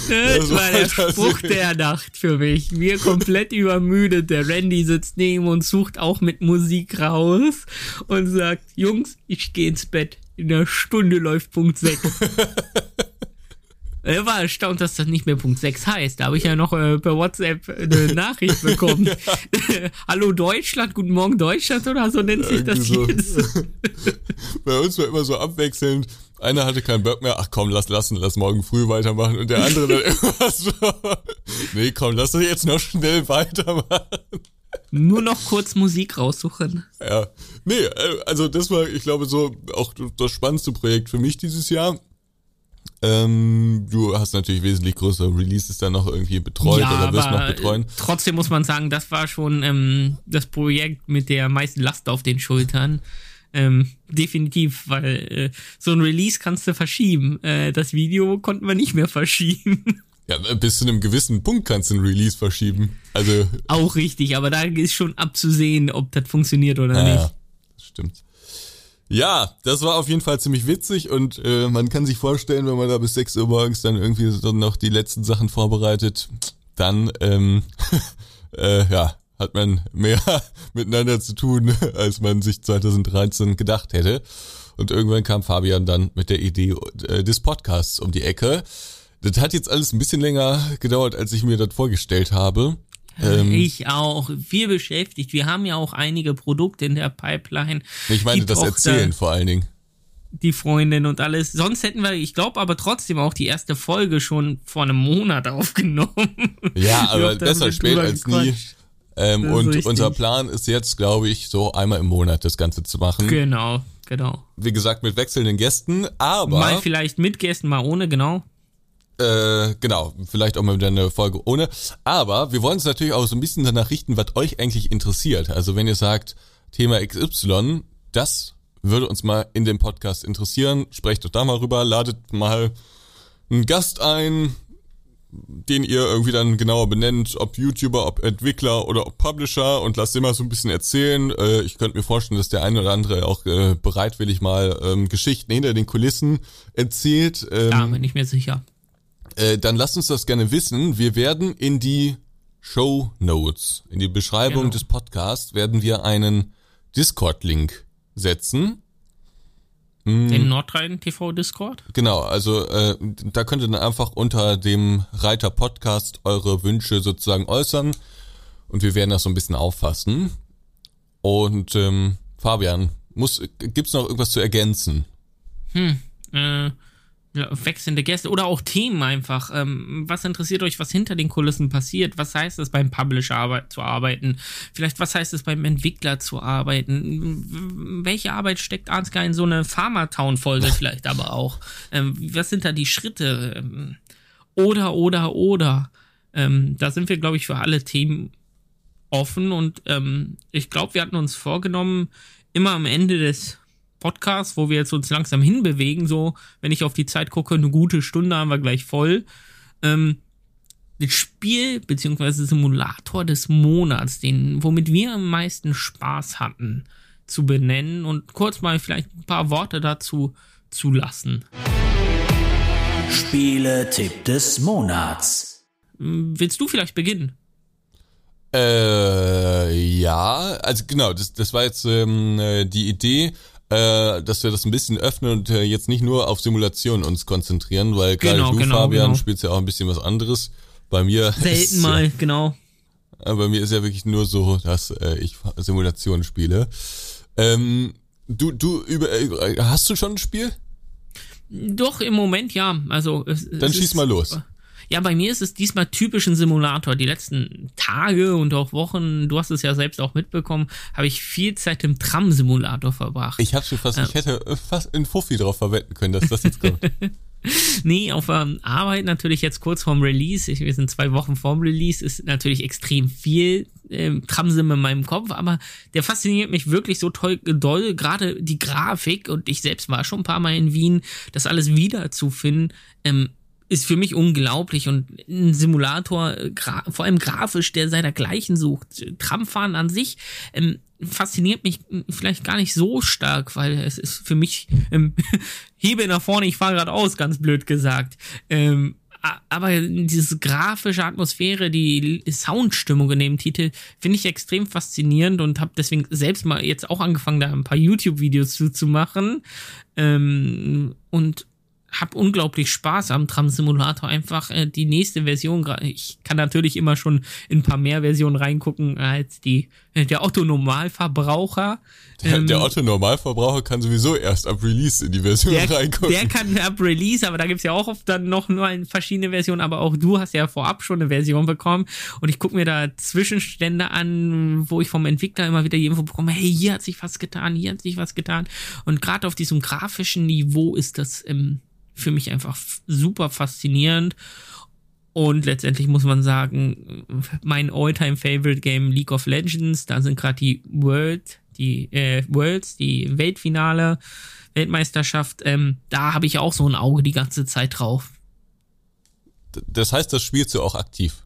Das war der Spruch der Nacht für mich. Wir komplett übermüdet. Der Randy sitzt neben uns, sucht auch mit Musik raus und sagt, Jungs, ich gehe ins Bett. In einer Stunde läuft Punkt 6. Er war erstaunt, dass das nicht mehr Punkt 6 heißt. Da habe ich ja noch äh, per WhatsApp eine Nachricht bekommen. Hallo Deutschland, guten Morgen Deutschland oder so nennt sich das so. jetzt. Bei uns war immer so abwechselnd. Einer hatte keinen Bock mehr, ach komm, lass lassen, lass morgen früh weitermachen. Und der andere dann immer so, nee, komm, lass uns jetzt noch schnell weitermachen. Nur noch kurz Musik raussuchen. Ja. Nee, äh, also das war, ich glaube, so auch das spannendste Projekt für mich dieses Jahr. Ähm, du hast natürlich wesentlich größere Releases dann noch irgendwie betreut ja, oder wirst noch betreuen. Trotzdem muss man sagen, das war schon ähm, das Projekt mit der meisten Last auf den Schultern. Ähm, definitiv, weil äh, so ein Release kannst du verschieben. Äh, das Video konnten wir nicht mehr verschieben. Ja, bis zu einem gewissen Punkt kannst du ein Release verschieben. Also auch richtig, aber da ist schon abzusehen, ob das funktioniert oder ja, nicht. Das stimmt. Ja, das war auf jeden Fall ziemlich witzig und äh, man kann sich vorstellen, wenn man da bis 6 Uhr morgens dann irgendwie so noch die letzten Sachen vorbereitet, dann ähm, äh, ja, hat man mehr miteinander zu tun, als man sich 2013 gedacht hätte. Und irgendwann kam Fabian dann mit der Idee äh, des Podcasts um die Ecke. Das hat jetzt alles ein bisschen länger gedauert, als ich mir das vorgestellt habe. Ähm, ich auch. Wir beschäftigt. Wir haben ja auch einige Produkte in der Pipeline. Ich meine, das Tochter, Erzählen vor allen Dingen. Die Freundin und alles. Sonst hätten wir, ich glaube aber trotzdem auch die erste Folge schon vor einem Monat aufgenommen. Ja, aber besser spät als nie. Ähm, und richtig. unser Plan ist jetzt, glaube ich, so einmal im Monat das Ganze zu machen. Genau, genau. Wie gesagt, mit wechselnden Gästen, aber. Mal vielleicht mit Gästen, mal ohne, genau. Äh, genau, vielleicht auch mal wieder eine Folge ohne. Aber wir wollen uns natürlich auch so ein bisschen danach richten, was euch eigentlich interessiert. Also wenn ihr sagt, Thema XY, das würde uns mal in dem Podcast interessieren, sprecht doch da mal rüber, ladet mal einen Gast ein, den ihr irgendwie dann genauer benennt, ob YouTuber, ob Entwickler oder ob Publisher und lasst immer so ein bisschen erzählen. Äh, ich könnte mir vorstellen, dass der eine oder andere auch äh, bereitwillig mal ähm, Geschichten hinter den Kulissen erzählt. Ähm, da bin ich mir sicher. Äh, dann lasst uns das gerne wissen. Wir werden in die Show Notes, in die Beschreibung genau. des Podcasts, werden wir einen Discord-Link setzen. Hm. Den Nordrhein TV Discord? Genau, also äh, da könnt ihr dann einfach unter dem Reiter Podcast eure Wünsche sozusagen äußern und wir werden das so ein bisschen auffassen. Und ähm, Fabian, muss gibt's noch irgendwas zu ergänzen? Hm, äh, wechselnde Gäste oder auch Themen einfach. Ähm, was interessiert euch, was hinter den Kulissen passiert? Was heißt es beim Publisher arbeit zu arbeiten? Vielleicht was heißt es beim Entwickler zu arbeiten? Welche Arbeit steckt Ansgar in so eine Pharma-Town-Folge vielleicht aber auch? Ähm, was sind da die Schritte? Ähm, oder, oder, oder. Ähm, da sind wir, glaube ich, für alle Themen offen und ähm, ich glaube, wir hatten uns vorgenommen, immer am Ende des Podcast, wo wir jetzt uns langsam hinbewegen, so, wenn ich auf die Zeit gucke, eine gute Stunde haben wir gleich voll. Ähm, das Spiel beziehungsweise Simulator des Monats, den, womit wir am meisten Spaß hatten, zu benennen und kurz mal vielleicht ein paar Worte dazu zu lassen. Spiele-Tipp des Monats. Willst du vielleicht beginnen? Äh, ja, also genau, das, das war jetzt ähm, äh, die Idee äh, dass wir das ein bisschen öffnen und äh, jetzt nicht nur auf Simulationen uns konzentrieren, weil gerade genau, du, genau, Fabian, genau. spielst ja auch ein bisschen was anderes. Bei mir selten ist, mal, äh, genau. Bei mir ist ja wirklich nur so, dass äh, ich Simulationen spiele. Ähm, du, du über, äh, hast du schon ein Spiel? Doch im Moment ja. Also es, dann es schieß mal los. Ja, bei mir ist es diesmal typisch ein Simulator. Die letzten Tage und auch Wochen, du hast es ja selbst auch mitbekommen, habe ich viel Zeit im Tram-Simulator verbracht. Ich habe schon fast, ähm, ich hätte fast in Fuffi drauf verwenden können, dass das jetzt kommt. nee, auf ähm, Arbeit natürlich jetzt kurz vorm Release. Ich, wir sind zwei Wochen vorm Release, ist natürlich extrem viel ähm, Tramsim in meinem Kopf, aber der fasziniert mich wirklich so toll, doll. Gerade die Grafik und ich selbst war schon ein paar Mal in Wien, das alles wiederzufinden. Ähm, ist für mich unglaublich und ein Simulator, vor allem grafisch, der seinergleichen sucht. Tramfahren an sich ähm, fasziniert mich vielleicht gar nicht so stark, weil es ist für mich ähm, Hebe nach vorne, ich fahre gerade aus, ganz blöd gesagt. Ähm, aber diese grafische Atmosphäre, die Soundstimmung in dem Titel finde ich extrem faszinierend und habe deswegen selbst mal jetzt auch angefangen, da ein paar YouTube-Videos zu, zu machen. Ähm, und hab unglaublich Spaß am Tram-Simulator. Einfach äh, die nächste Version. Ich kann natürlich immer schon in ein paar mehr Versionen reingucken als die der Otto-Normalverbraucher. Der, ähm, der Otto-Normalverbraucher kann sowieso erst ab Release in die Version der, reingucken. Der kann ab Release, aber da gibt's ja auch oft dann noch nur verschiedene Versionen. Aber auch du hast ja vorab schon eine Version bekommen. Und ich gucke mir da Zwischenstände an, wo ich vom Entwickler immer wieder die Info bekomme, hey, hier hat sich was getan, hier hat sich was getan. Und gerade auf diesem grafischen Niveau ist das ähm, für mich einfach super faszinierend. Und letztendlich muss man sagen, mein Alltime favorite Game League of Legends, da sind gerade die World, die äh, Worlds, die Weltfinale, Weltmeisterschaft, ähm, da habe ich auch so ein Auge die ganze Zeit drauf. Das heißt, das spielst du auch aktiv?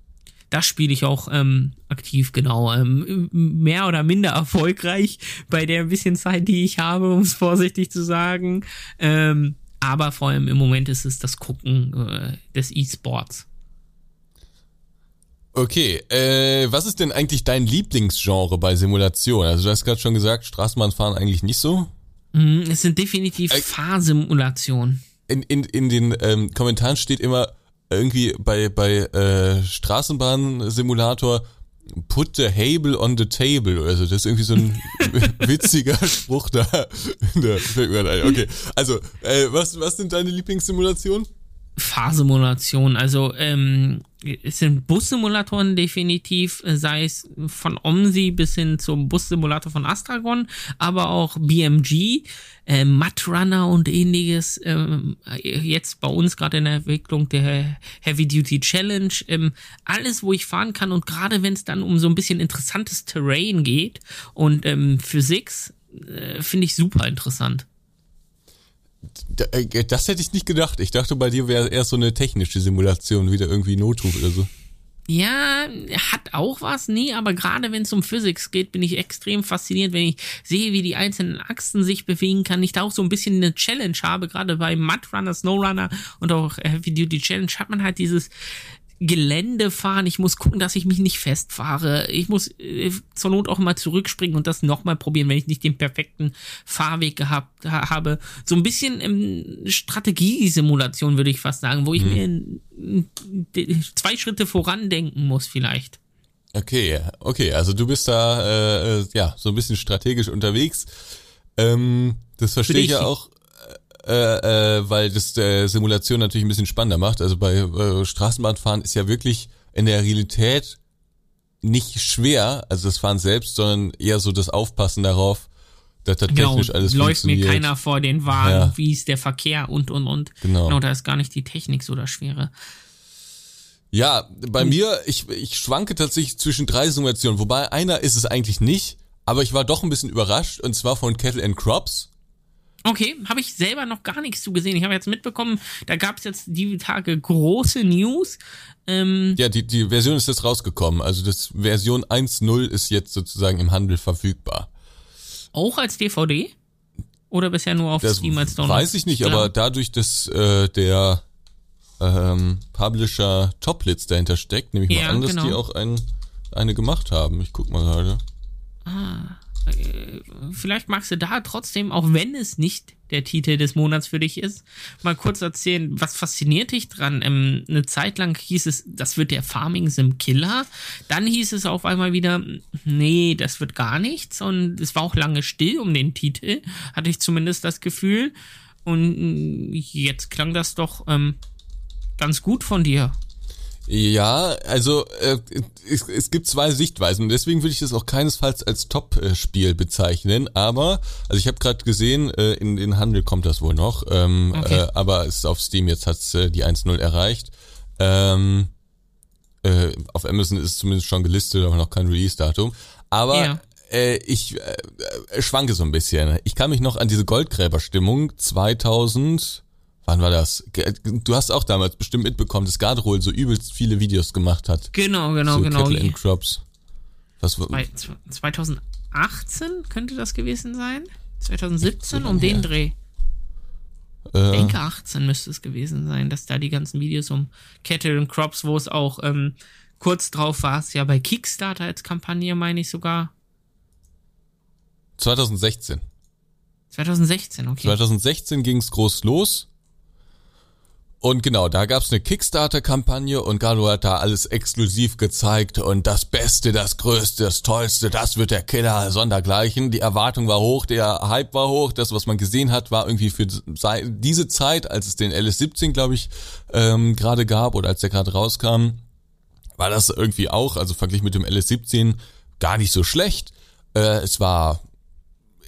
Das spiele ich auch ähm, aktiv, genau. Ähm, mehr oder minder erfolgreich bei der bisschen Zeit, die ich habe, um es vorsichtig zu sagen. Ähm, aber vor allem im Moment ist es das Gucken äh, des E-Sports. Okay, äh, was ist denn eigentlich dein Lieblingsgenre bei Simulation? Also du hast gerade schon gesagt, Straßenbahnfahren eigentlich nicht so? Mm, es sind definitiv äh, Fahrsimulationen. In, in, in den ähm, Kommentaren steht immer irgendwie bei, bei äh, Straßenbahnsimulator Put the Hable on the table. Also das ist irgendwie so ein witziger Spruch da. Okay, also äh, was was sind deine Lieblingssimulationen? Fahrsimulation. Also ähm, es sind Bussimulatoren definitiv, sei es von OMSI bis hin zum Bussimulator von Astragon, aber auch BMG, äh, Mudrunner und ähnliches. Ähm, jetzt bei uns gerade in der Entwicklung der Heavy Duty Challenge. Ähm, alles, wo ich fahren kann und gerade wenn es dann um so ein bisschen interessantes Terrain geht und ähm, Physik, äh, finde ich super interessant. Äh, das hätte ich nicht gedacht. Ich dachte, bei dir wäre eher so eine technische Simulation, wieder irgendwie Notruf oder so. Ja, hat auch was, nee, aber gerade wenn es um Physics geht, bin ich extrem fasziniert, wenn ich sehe, wie die einzelnen Achsen sich bewegen kann. Ich da auch so ein bisschen eine Challenge habe, gerade bei Mud Runner, Snow Runner und auch Heavy Duty Challenge hat man halt dieses, Gelände fahren. Ich muss gucken, dass ich mich nicht festfahre. Ich muss äh, zur Not auch mal zurückspringen und das nochmal probieren, wenn ich nicht den perfekten Fahrweg gehabt ha habe. So ein bisschen ähm, Strategiesimulation würde ich fast sagen, wo ich hm. mir zwei Schritte voran denken muss vielleicht. Okay, okay, also du bist da äh, äh ja so ein bisschen strategisch unterwegs. Ähm, das verstehe ich ja auch äh, äh, weil das der Simulation natürlich ein bisschen spannender macht. Also bei äh, Straßenbahnfahren ist ja wirklich in der Realität nicht schwer, also das Fahren selbst, sondern eher so das Aufpassen darauf, dass da genau, technisch alles läuft mir keiner vor den Wagen, ja. wie ist der Verkehr und und und. Genau. genau, da ist gar nicht die Technik so das Schwere. Ja, bei mir, ich, ich schwanke tatsächlich zwischen drei Simulationen, wobei einer ist es eigentlich nicht, aber ich war doch ein bisschen überrascht und zwar von Kettle and Crops. Okay, habe ich selber noch gar nichts zu gesehen. Ich habe jetzt mitbekommen, da gab es jetzt die Tage große News. Ähm, ja, die, die Version ist jetzt rausgekommen. Also das Version 1.0 ist jetzt sozusagen im Handel verfügbar. Auch als DVD? Oder bisher nur auf das Steam als Download? Weiß ich nicht, Klar. aber dadurch, dass äh, der ähm, Publisher Toplitz dahinter steckt, nehme ich ja, mal an, dass genau. die auch ein, eine gemacht haben. Ich guck mal gerade. Ah. Äh, vielleicht magst du da trotzdem, auch wenn es nicht der Titel des Monats für dich ist, mal kurz erzählen, was fasziniert dich dran? Ähm, eine Zeit lang hieß es, das wird der Farming Sim Killer. Dann hieß es auf einmal wieder, nee, das wird gar nichts. Und es war auch lange still um den Titel, hatte ich zumindest das Gefühl. Und jetzt klang das doch ähm, ganz gut von dir. Ja, also äh, es, es gibt zwei Sichtweisen und deswegen würde ich das auch keinesfalls als Top-Spiel bezeichnen. Aber, also ich habe gerade gesehen, äh, in den Handel kommt das wohl noch, ähm, okay. äh, aber es ist auf Steam jetzt hat's äh, die 1.0 erreicht. Ähm, äh, auf Amazon ist es zumindest schon gelistet, aber noch kein Release-Datum. Aber ja. äh, ich äh, schwanke so ein bisschen. Ich kann mich noch an diese Goldgräber-Stimmung 2000 Wann war das? Du hast auch damals bestimmt mitbekommen, dass Gardrol so übelst viele Videos gemacht hat. Genau, genau, so genau. Kettle and Crops. Was war? 2018 könnte das gewesen sein? 2017 um den Dreh. Ich äh, denke 18 müsste es gewesen sein, dass da die ganzen Videos um Cattle und Crops, wo es auch ähm, kurz drauf war, es ja bei Kickstarter als Kampagne, meine ich sogar. 2016. 2016, okay. 2016 ging es groß los. Und genau, da gab's eine Kickstarter-Kampagne und Galo hat da alles exklusiv gezeigt und das Beste, das Größte, das Tollste, das wird der Killer, sondergleichen. Die Erwartung war hoch, der Hype war hoch, das, was man gesehen hat, war irgendwie für diese Zeit, als es den LS17, glaube ich, ähm, gerade gab oder als der gerade rauskam, war das irgendwie auch, also verglichen mit dem LS17, gar nicht so schlecht. Äh, es war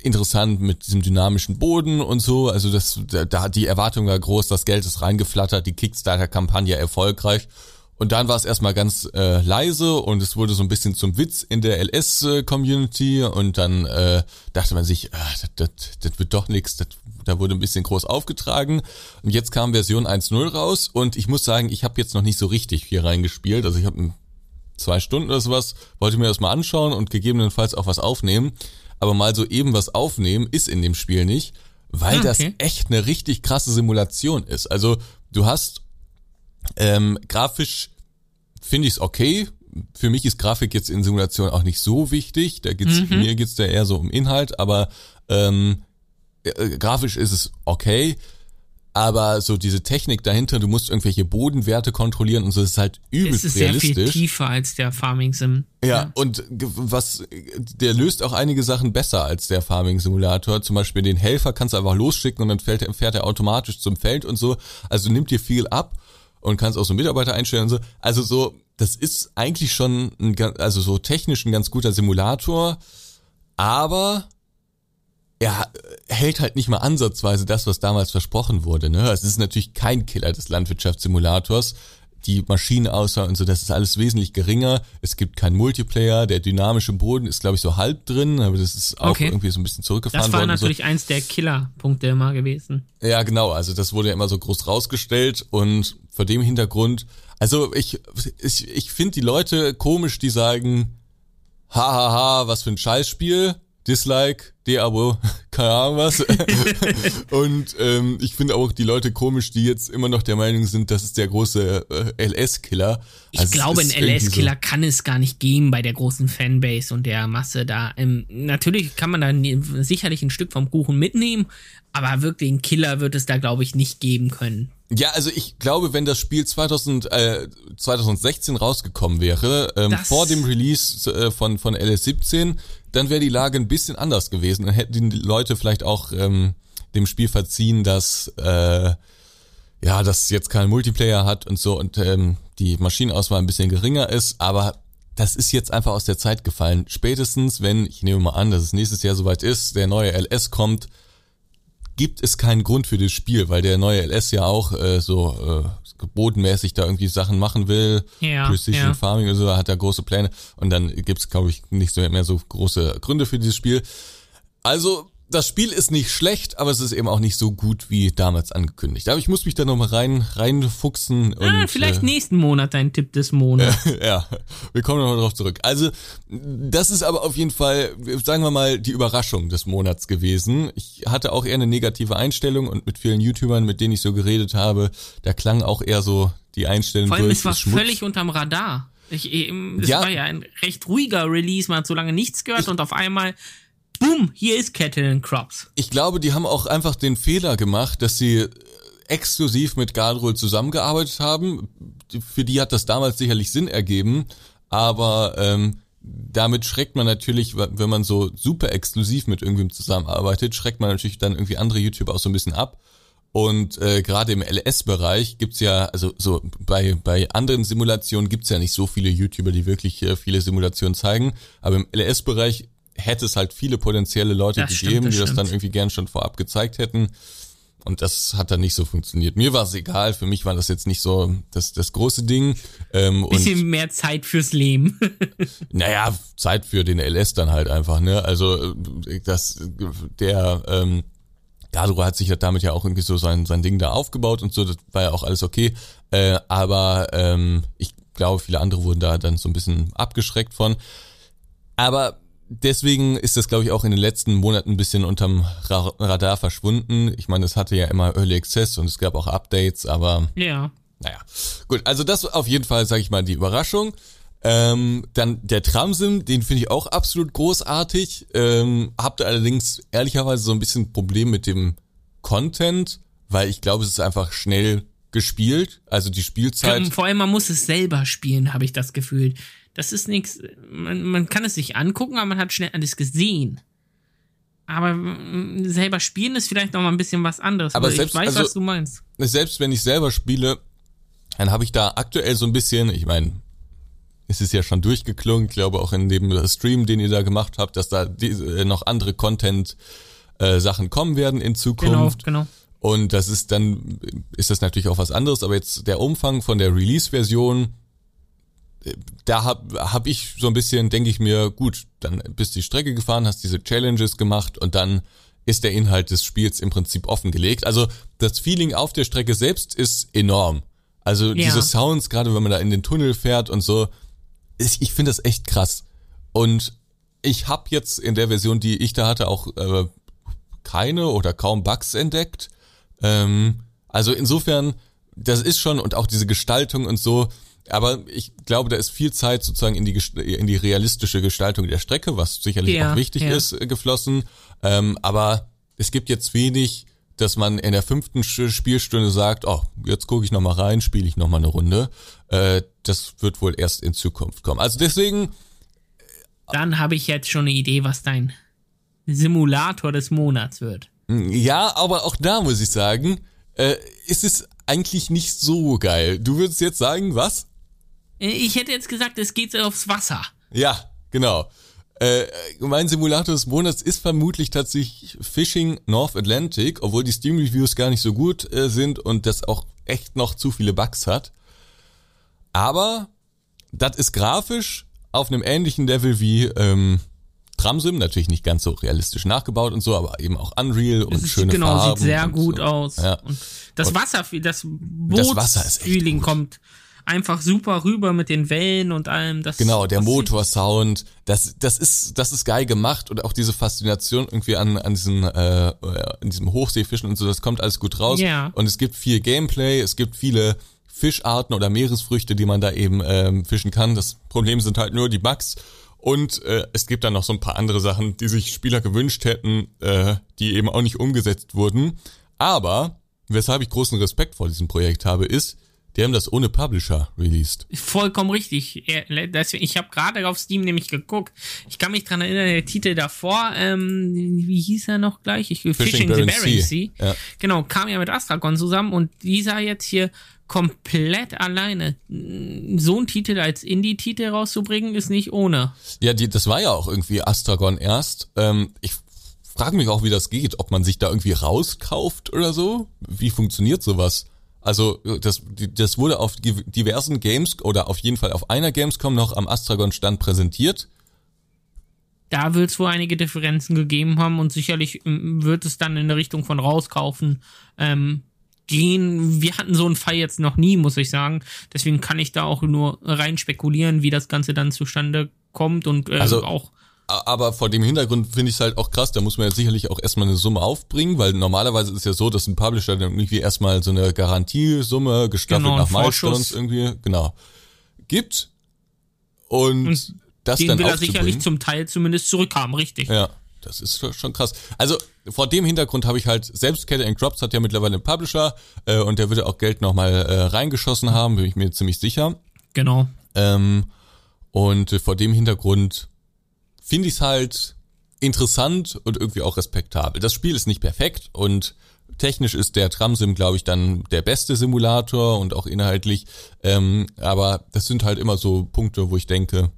interessant mit diesem dynamischen Boden und so. Also das, da die Erwartung war groß, das Geld ist reingeflattert, die Kickstarter-Kampagne erfolgreich. Und dann war es erstmal ganz äh, leise und es wurde so ein bisschen zum Witz in der LS-Community und dann äh, dachte man sich, äh, das, das, das wird doch nichts, da wurde ein bisschen groß aufgetragen. Und jetzt kam Version 1.0 raus und ich muss sagen, ich habe jetzt noch nicht so richtig hier reingespielt. Also ich habe zwei Stunden oder sowas, wollte mir das mal anschauen und gegebenenfalls auch was aufnehmen aber mal so eben was aufnehmen ist in dem Spiel nicht, weil okay. das echt eine richtig krasse Simulation ist. Also du hast ähm, grafisch finde ich es okay. Für mich ist Grafik jetzt in Simulation auch nicht so wichtig. Da geht's, mhm. mir geht's da eher so um Inhalt, aber ähm, äh, grafisch ist es okay aber so diese Technik dahinter, du musst irgendwelche Bodenwerte kontrollieren und so, das ist halt übelst realistisch. Es ist realistisch. sehr viel tiefer als der Farming Sim. Ja, ja, und was, der löst auch einige Sachen besser als der Farming Simulator. Zum Beispiel den Helfer kannst du einfach losschicken und dann fährt, fährt er automatisch zum Feld und so. Also nimmt dir viel ab und kannst auch so Mitarbeiter einstellen und so. Also so, das ist eigentlich schon ein, also so technisch ein ganz guter Simulator, aber er hält halt nicht mal ansatzweise das, was damals versprochen wurde. Ne? Es ist natürlich kein Killer des Landwirtschaftssimulators. Die Maschinenauswahl und so, das ist alles wesentlich geringer. Es gibt keinen Multiplayer. Der dynamische Boden ist, glaube ich, so halb drin, aber das ist auch okay. irgendwie so ein bisschen zurückgefahren worden. Das war natürlich so. eins der Killerpunkte immer gewesen. Ja, genau. Also das wurde ja immer so groß rausgestellt und vor dem Hintergrund, also ich, ich, ich finde die Leute komisch, die sagen, hahaha, was für ein Scheißspiel Dislike, De-Abo, keine Ahnung was. und ähm, ich finde auch die Leute komisch, die jetzt immer noch der Meinung sind, das ist der große äh, LS-Killer. Ich also glaube, ein LS-Killer so kann es gar nicht geben bei der großen Fanbase und der Masse da. Ähm, natürlich kann man da sicherlich ein Stück vom Kuchen mitnehmen, aber wirklich einen Killer wird es da, glaube ich, nicht geben können. Ja, also ich glaube, wenn das Spiel 2000, äh, 2016 rausgekommen wäre, ähm, vor dem Release äh, von, von LS17, dann wäre die Lage ein bisschen anders gewesen. Dann hätten die Leute vielleicht auch ähm, dem Spiel verziehen, dass äh, ja, dass jetzt kein Multiplayer hat und so und ähm, die Maschinenauswahl ein bisschen geringer ist, aber das ist jetzt einfach aus der Zeit gefallen. Spätestens, wenn, ich nehme mal an, dass es nächstes Jahr soweit ist, der neue LS kommt, gibt es keinen Grund für das Spiel, weil der neue LS ja auch äh, so äh, bodenmäßig da irgendwie Sachen machen will. Ja, Precision ja. Farming und so, hat er große Pläne. Und dann gibt's, glaube ich, nicht so mehr so große Gründe für dieses Spiel. Also das Spiel ist nicht schlecht, aber es ist eben auch nicht so gut wie damals angekündigt. Aber ich muss mich da nochmal rein, reinfuchsen. Ah, und, vielleicht äh, nächsten Monat dein Tipp des Monats. ja, wir kommen nochmal drauf zurück. Also, das ist aber auf jeden Fall, sagen wir mal, die Überraschung des Monats gewesen. Ich hatte auch eher eine negative Einstellung und mit vielen YouTubern, mit denen ich so geredet habe, da klang auch eher so die Einstellung Vor allem, durch. Es war völlig unterm Radar. Ich, es ja. war ja ein recht ruhiger Release, man hat so lange nichts gehört ich, und auf einmal boom, hier ist Kettle Crops. Ich glaube, die haben auch einfach den Fehler gemacht, dass sie exklusiv mit Gadrol zusammengearbeitet haben. Für die hat das damals sicherlich Sinn ergeben, aber ähm, damit schreckt man natürlich, wenn man so super exklusiv mit irgendwem zusammenarbeitet, schreckt man natürlich dann irgendwie andere YouTuber auch so ein bisschen ab. Und äh, gerade im LS-Bereich gibt's ja, also so bei, bei anderen Simulationen gibt's ja nicht so viele YouTuber, die wirklich äh, viele Simulationen zeigen. Aber im LS-Bereich hätte es halt viele potenzielle Leute das gegeben, stimmt, das die das dann irgendwie gern schon vorab gezeigt hätten. Und das hat dann nicht so funktioniert. Mir war es egal, für mich war das jetzt nicht so das, das große Ding. Ähm, Bisschen und, mehr Zeit fürs Leben. naja, Zeit für den LS dann halt einfach, ne? Also äh, das, der ähm, Gadro hat sich damit ja auch irgendwie so sein, sein Ding da aufgebaut und so, das war ja auch alles okay. Äh, aber ähm, ich glaube, viele andere wurden da dann so ein bisschen abgeschreckt von. Aber deswegen ist das, glaube ich, auch in den letzten Monaten ein bisschen unterm Radar verschwunden. Ich meine, es hatte ja immer Early Access und es gab auch Updates, aber. Ja. Naja. Gut, also das auf jeden Fall, sage ich mal, die Überraschung. Ähm, dann der Tramsim, den finde ich auch absolut großartig. Ähm, habt allerdings ehrlicherweise so ein bisschen Problem mit dem Content, weil ich glaube, es ist einfach schnell gespielt. Also die Spielzeit. Vor allem, man muss es selber spielen, habe ich das Gefühl. Das ist nichts, man, man kann es sich angucken, aber man hat schnell alles gesehen. Aber mm, selber spielen ist vielleicht noch mal ein bisschen was anderes. Aber selbst, ich weiß, also, was du meinst. Selbst wenn ich selber spiele, dann habe ich da aktuell so ein bisschen, ich meine, es ist ja schon durchgeklungen, ich glaube auch in dem Stream, den ihr da gemacht habt, dass da die, äh, noch andere Content-Sachen äh, kommen werden in Zukunft. Genau, genau. Und das ist dann, ist das natürlich auch was anderes, aber jetzt der Umfang von der Release-Version, da hab, hab ich so ein bisschen, denke ich mir, gut, dann bist du die Strecke gefahren, hast diese Challenges gemacht und dann ist der Inhalt des Spiels im Prinzip offengelegt. Also das Feeling auf der Strecke selbst ist enorm. Also ja. diese Sounds, gerade wenn man da in den Tunnel fährt und so, ich, ich finde das echt krass. Und ich habe jetzt in der Version, die ich da hatte, auch äh, keine oder kaum Bugs entdeckt. Ähm, also insofern, das ist schon und auch diese Gestaltung und so, aber ich glaube, da ist viel Zeit sozusagen in die, in die realistische Gestaltung der Strecke, was sicherlich ja, auch wichtig ja. ist, äh, geflossen. Ähm, aber es gibt jetzt wenig, dass man in der fünften Spielstunde sagt, oh, jetzt gucke ich nochmal rein, spiele ich nochmal eine Runde. Äh, das wird wohl erst in Zukunft kommen. Also deswegen. Dann habe ich jetzt schon eine Idee, was dein Simulator des Monats wird. Ja, aber auch da muss ich sagen, äh, ist es eigentlich nicht so geil. Du würdest jetzt sagen, was? Ich hätte jetzt gesagt, es geht aufs Wasser. Ja, genau. Äh, mein Simulator des Monats ist vermutlich tatsächlich Fishing North Atlantic, obwohl die Steam Reviews gar nicht so gut äh, sind und das auch echt noch zu viele Bugs hat. Aber das ist grafisch auf einem ähnlichen Level wie ähm, Tramsim, natürlich nicht ganz so realistisch nachgebaut und so, aber eben auch Unreal und ist, schöne genau, Farben. Genau, sieht sehr gut so. aus. Ja. Und das Wasser, das Bootsfeeling kommt einfach super rüber mit den Wellen und allem. Das, genau, der Motorsound, das, das ist, das ist geil gemacht und auch diese Faszination irgendwie an, an diesen, äh, an diesem Hochseefischen und so, das kommt alles gut raus. Ja. Und es gibt viel Gameplay, es gibt viele Fischarten oder Meeresfrüchte, die man da eben ähm, fischen kann. Das Problem sind halt nur die Bugs. Und äh, es gibt dann noch so ein paar andere Sachen, die sich Spieler gewünscht hätten, äh, die eben auch nicht umgesetzt wurden. Aber weshalb ich großen Respekt vor diesem Projekt habe, ist, die haben das ohne Publisher released. Vollkommen richtig. Ich habe gerade auf Steam nämlich geguckt. Ich kann mich dran erinnern, der Titel davor, ähm, wie hieß er noch gleich? Ich, Fishing, Fishing the Bering Sea. Ja. Genau, kam ja mit Astragon zusammen und dieser jetzt hier komplett alleine. So einen Titel als Indie-Titel rauszubringen, ist nicht ohne. Ja, die, das war ja auch irgendwie Astragon erst. Ähm, ich frage mich auch, wie das geht, ob man sich da irgendwie rauskauft oder so. Wie funktioniert sowas? Also das, das wurde auf diversen Games oder auf jeden Fall auf einer Gamescom noch am Astragon-Stand präsentiert. Da wird es wohl einige Differenzen gegeben haben und sicherlich ähm, wird es dann in der Richtung von rauskaufen ähm, gehen. Wir hatten so einen Fall jetzt noch nie, muss ich sagen. Deswegen kann ich da auch nur rein spekulieren, wie das Ganze dann zustande kommt und äh, also, auch aber vor dem Hintergrund finde ich es halt auch krass, da muss man ja sicherlich auch erstmal eine Summe aufbringen, weil normalerweise ist ja so, dass ein Publisher dann irgendwie erstmal so eine Garantiesumme gestaffelt genau, nach Milestones irgendwie, genau, gibt. Und, und das den dann will er sicherlich zum Teil zumindest zurückhaben, richtig. Ja, das ist schon krass. Also vor dem Hintergrund habe ich halt, selbst Cat and Crops hat ja mittlerweile einen Publisher äh, und der würde auch Geld nochmal äh, reingeschossen haben, bin ich mir ziemlich sicher. Genau. Ähm, und äh, vor dem Hintergrund finde ich es halt interessant und irgendwie auch respektabel. Das Spiel ist nicht perfekt und technisch ist der Tramsim, glaube ich, dann der beste Simulator und auch inhaltlich. Ähm, aber das sind halt immer so Punkte, wo ich denke,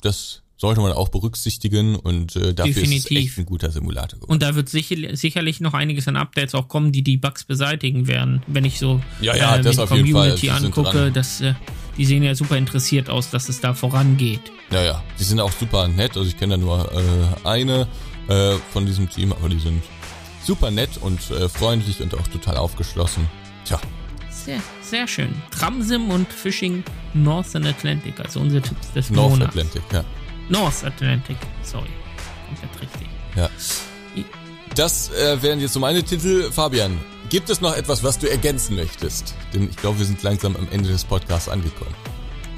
das sollte man auch berücksichtigen und äh, dafür Definitiv. ist es echt ein guter Simulator geworden. Und da wird sicher, sicherlich noch einiges an Updates auch kommen, die die Bugs beseitigen werden, wenn ich so ja, ja, äh, das die Community angucke. Das, äh, die sehen ja super interessiert aus, dass es da vorangeht. Ja, ja, die sind auch super nett. Also ich kenne da nur äh, eine äh, von diesem Team, aber die sind super nett und äh, freundlich und auch total aufgeschlossen. Tja. Sehr, sehr schön. Tramsim und Fishing Northern Atlantic, also unsere Tipps des North Monats. Atlantic, ja. North Atlantic, sorry. Komplett richtig. Ja. Das äh, wären jetzt so meine Titel. Fabian, gibt es noch etwas, was du ergänzen möchtest? Denn ich glaube, wir sind langsam am Ende des Podcasts angekommen.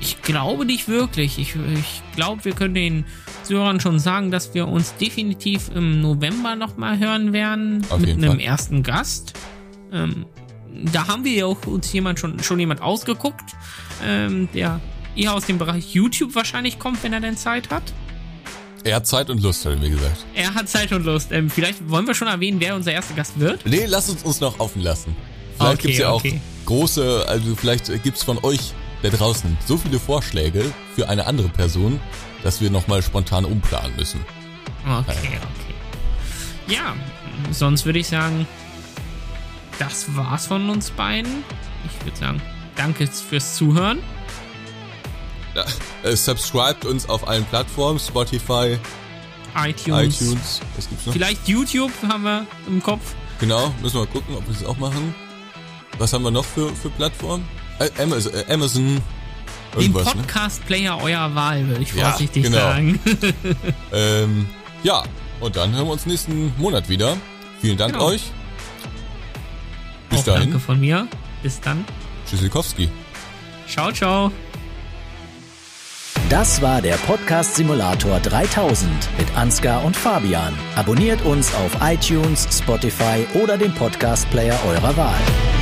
Ich glaube nicht wirklich. Ich, ich glaube, wir können den Zuhörern schon sagen, dass wir uns definitiv im November nochmal hören werden Auf mit einem Fall. ersten Gast. Ähm, da haben wir ja auch uns jemand schon, schon jemand ausgeguckt, ähm, der eher aus dem Bereich YouTube wahrscheinlich kommt, wenn er denn Zeit hat. Er hat Zeit und Lust, hat er mir gesagt. Er hat Zeit und Lust. Ähm, vielleicht wollen wir schon erwähnen, wer unser erster Gast wird? Nee, lass uns uns noch offen lassen. Vielleicht okay, gibt's ja okay. auch große, also vielleicht gibt's von euch da draußen so viele Vorschläge für eine andere Person, dass wir nochmal spontan umplanen müssen. Okay, okay. Ja, sonst würde ich sagen, das war's von uns beiden. Ich würde sagen, danke fürs Zuhören. Ja, äh, subscribt uns auf allen Plattformen, Spotify, iTunes. iTunes. Was gibt's noch? Vielleicht YouTube haben wir im Kopf. Genau, müssen wir mal gucken, ob wir das auch machen. Was haben wir noch für, für Plattformen? Äh, Amazon, äh, Amazon den ne? Podcast-Player ne? eurer Wahl, würde ich vorsichtig ja, genau. sagen. ähm, ja, und dann hören wir uns nächsten Monat wieder. Vielen Dank genau. euch. Bis Auch dahin. Danke von mir. Bis dann. Tschüssikowski. Ciao, ciao. Das war der Podcast Simulator 3000 mit Ansgar und Fabian. Abonniert uns auf iTunes, Spotify oder dem Podcast Player eurer Wahl.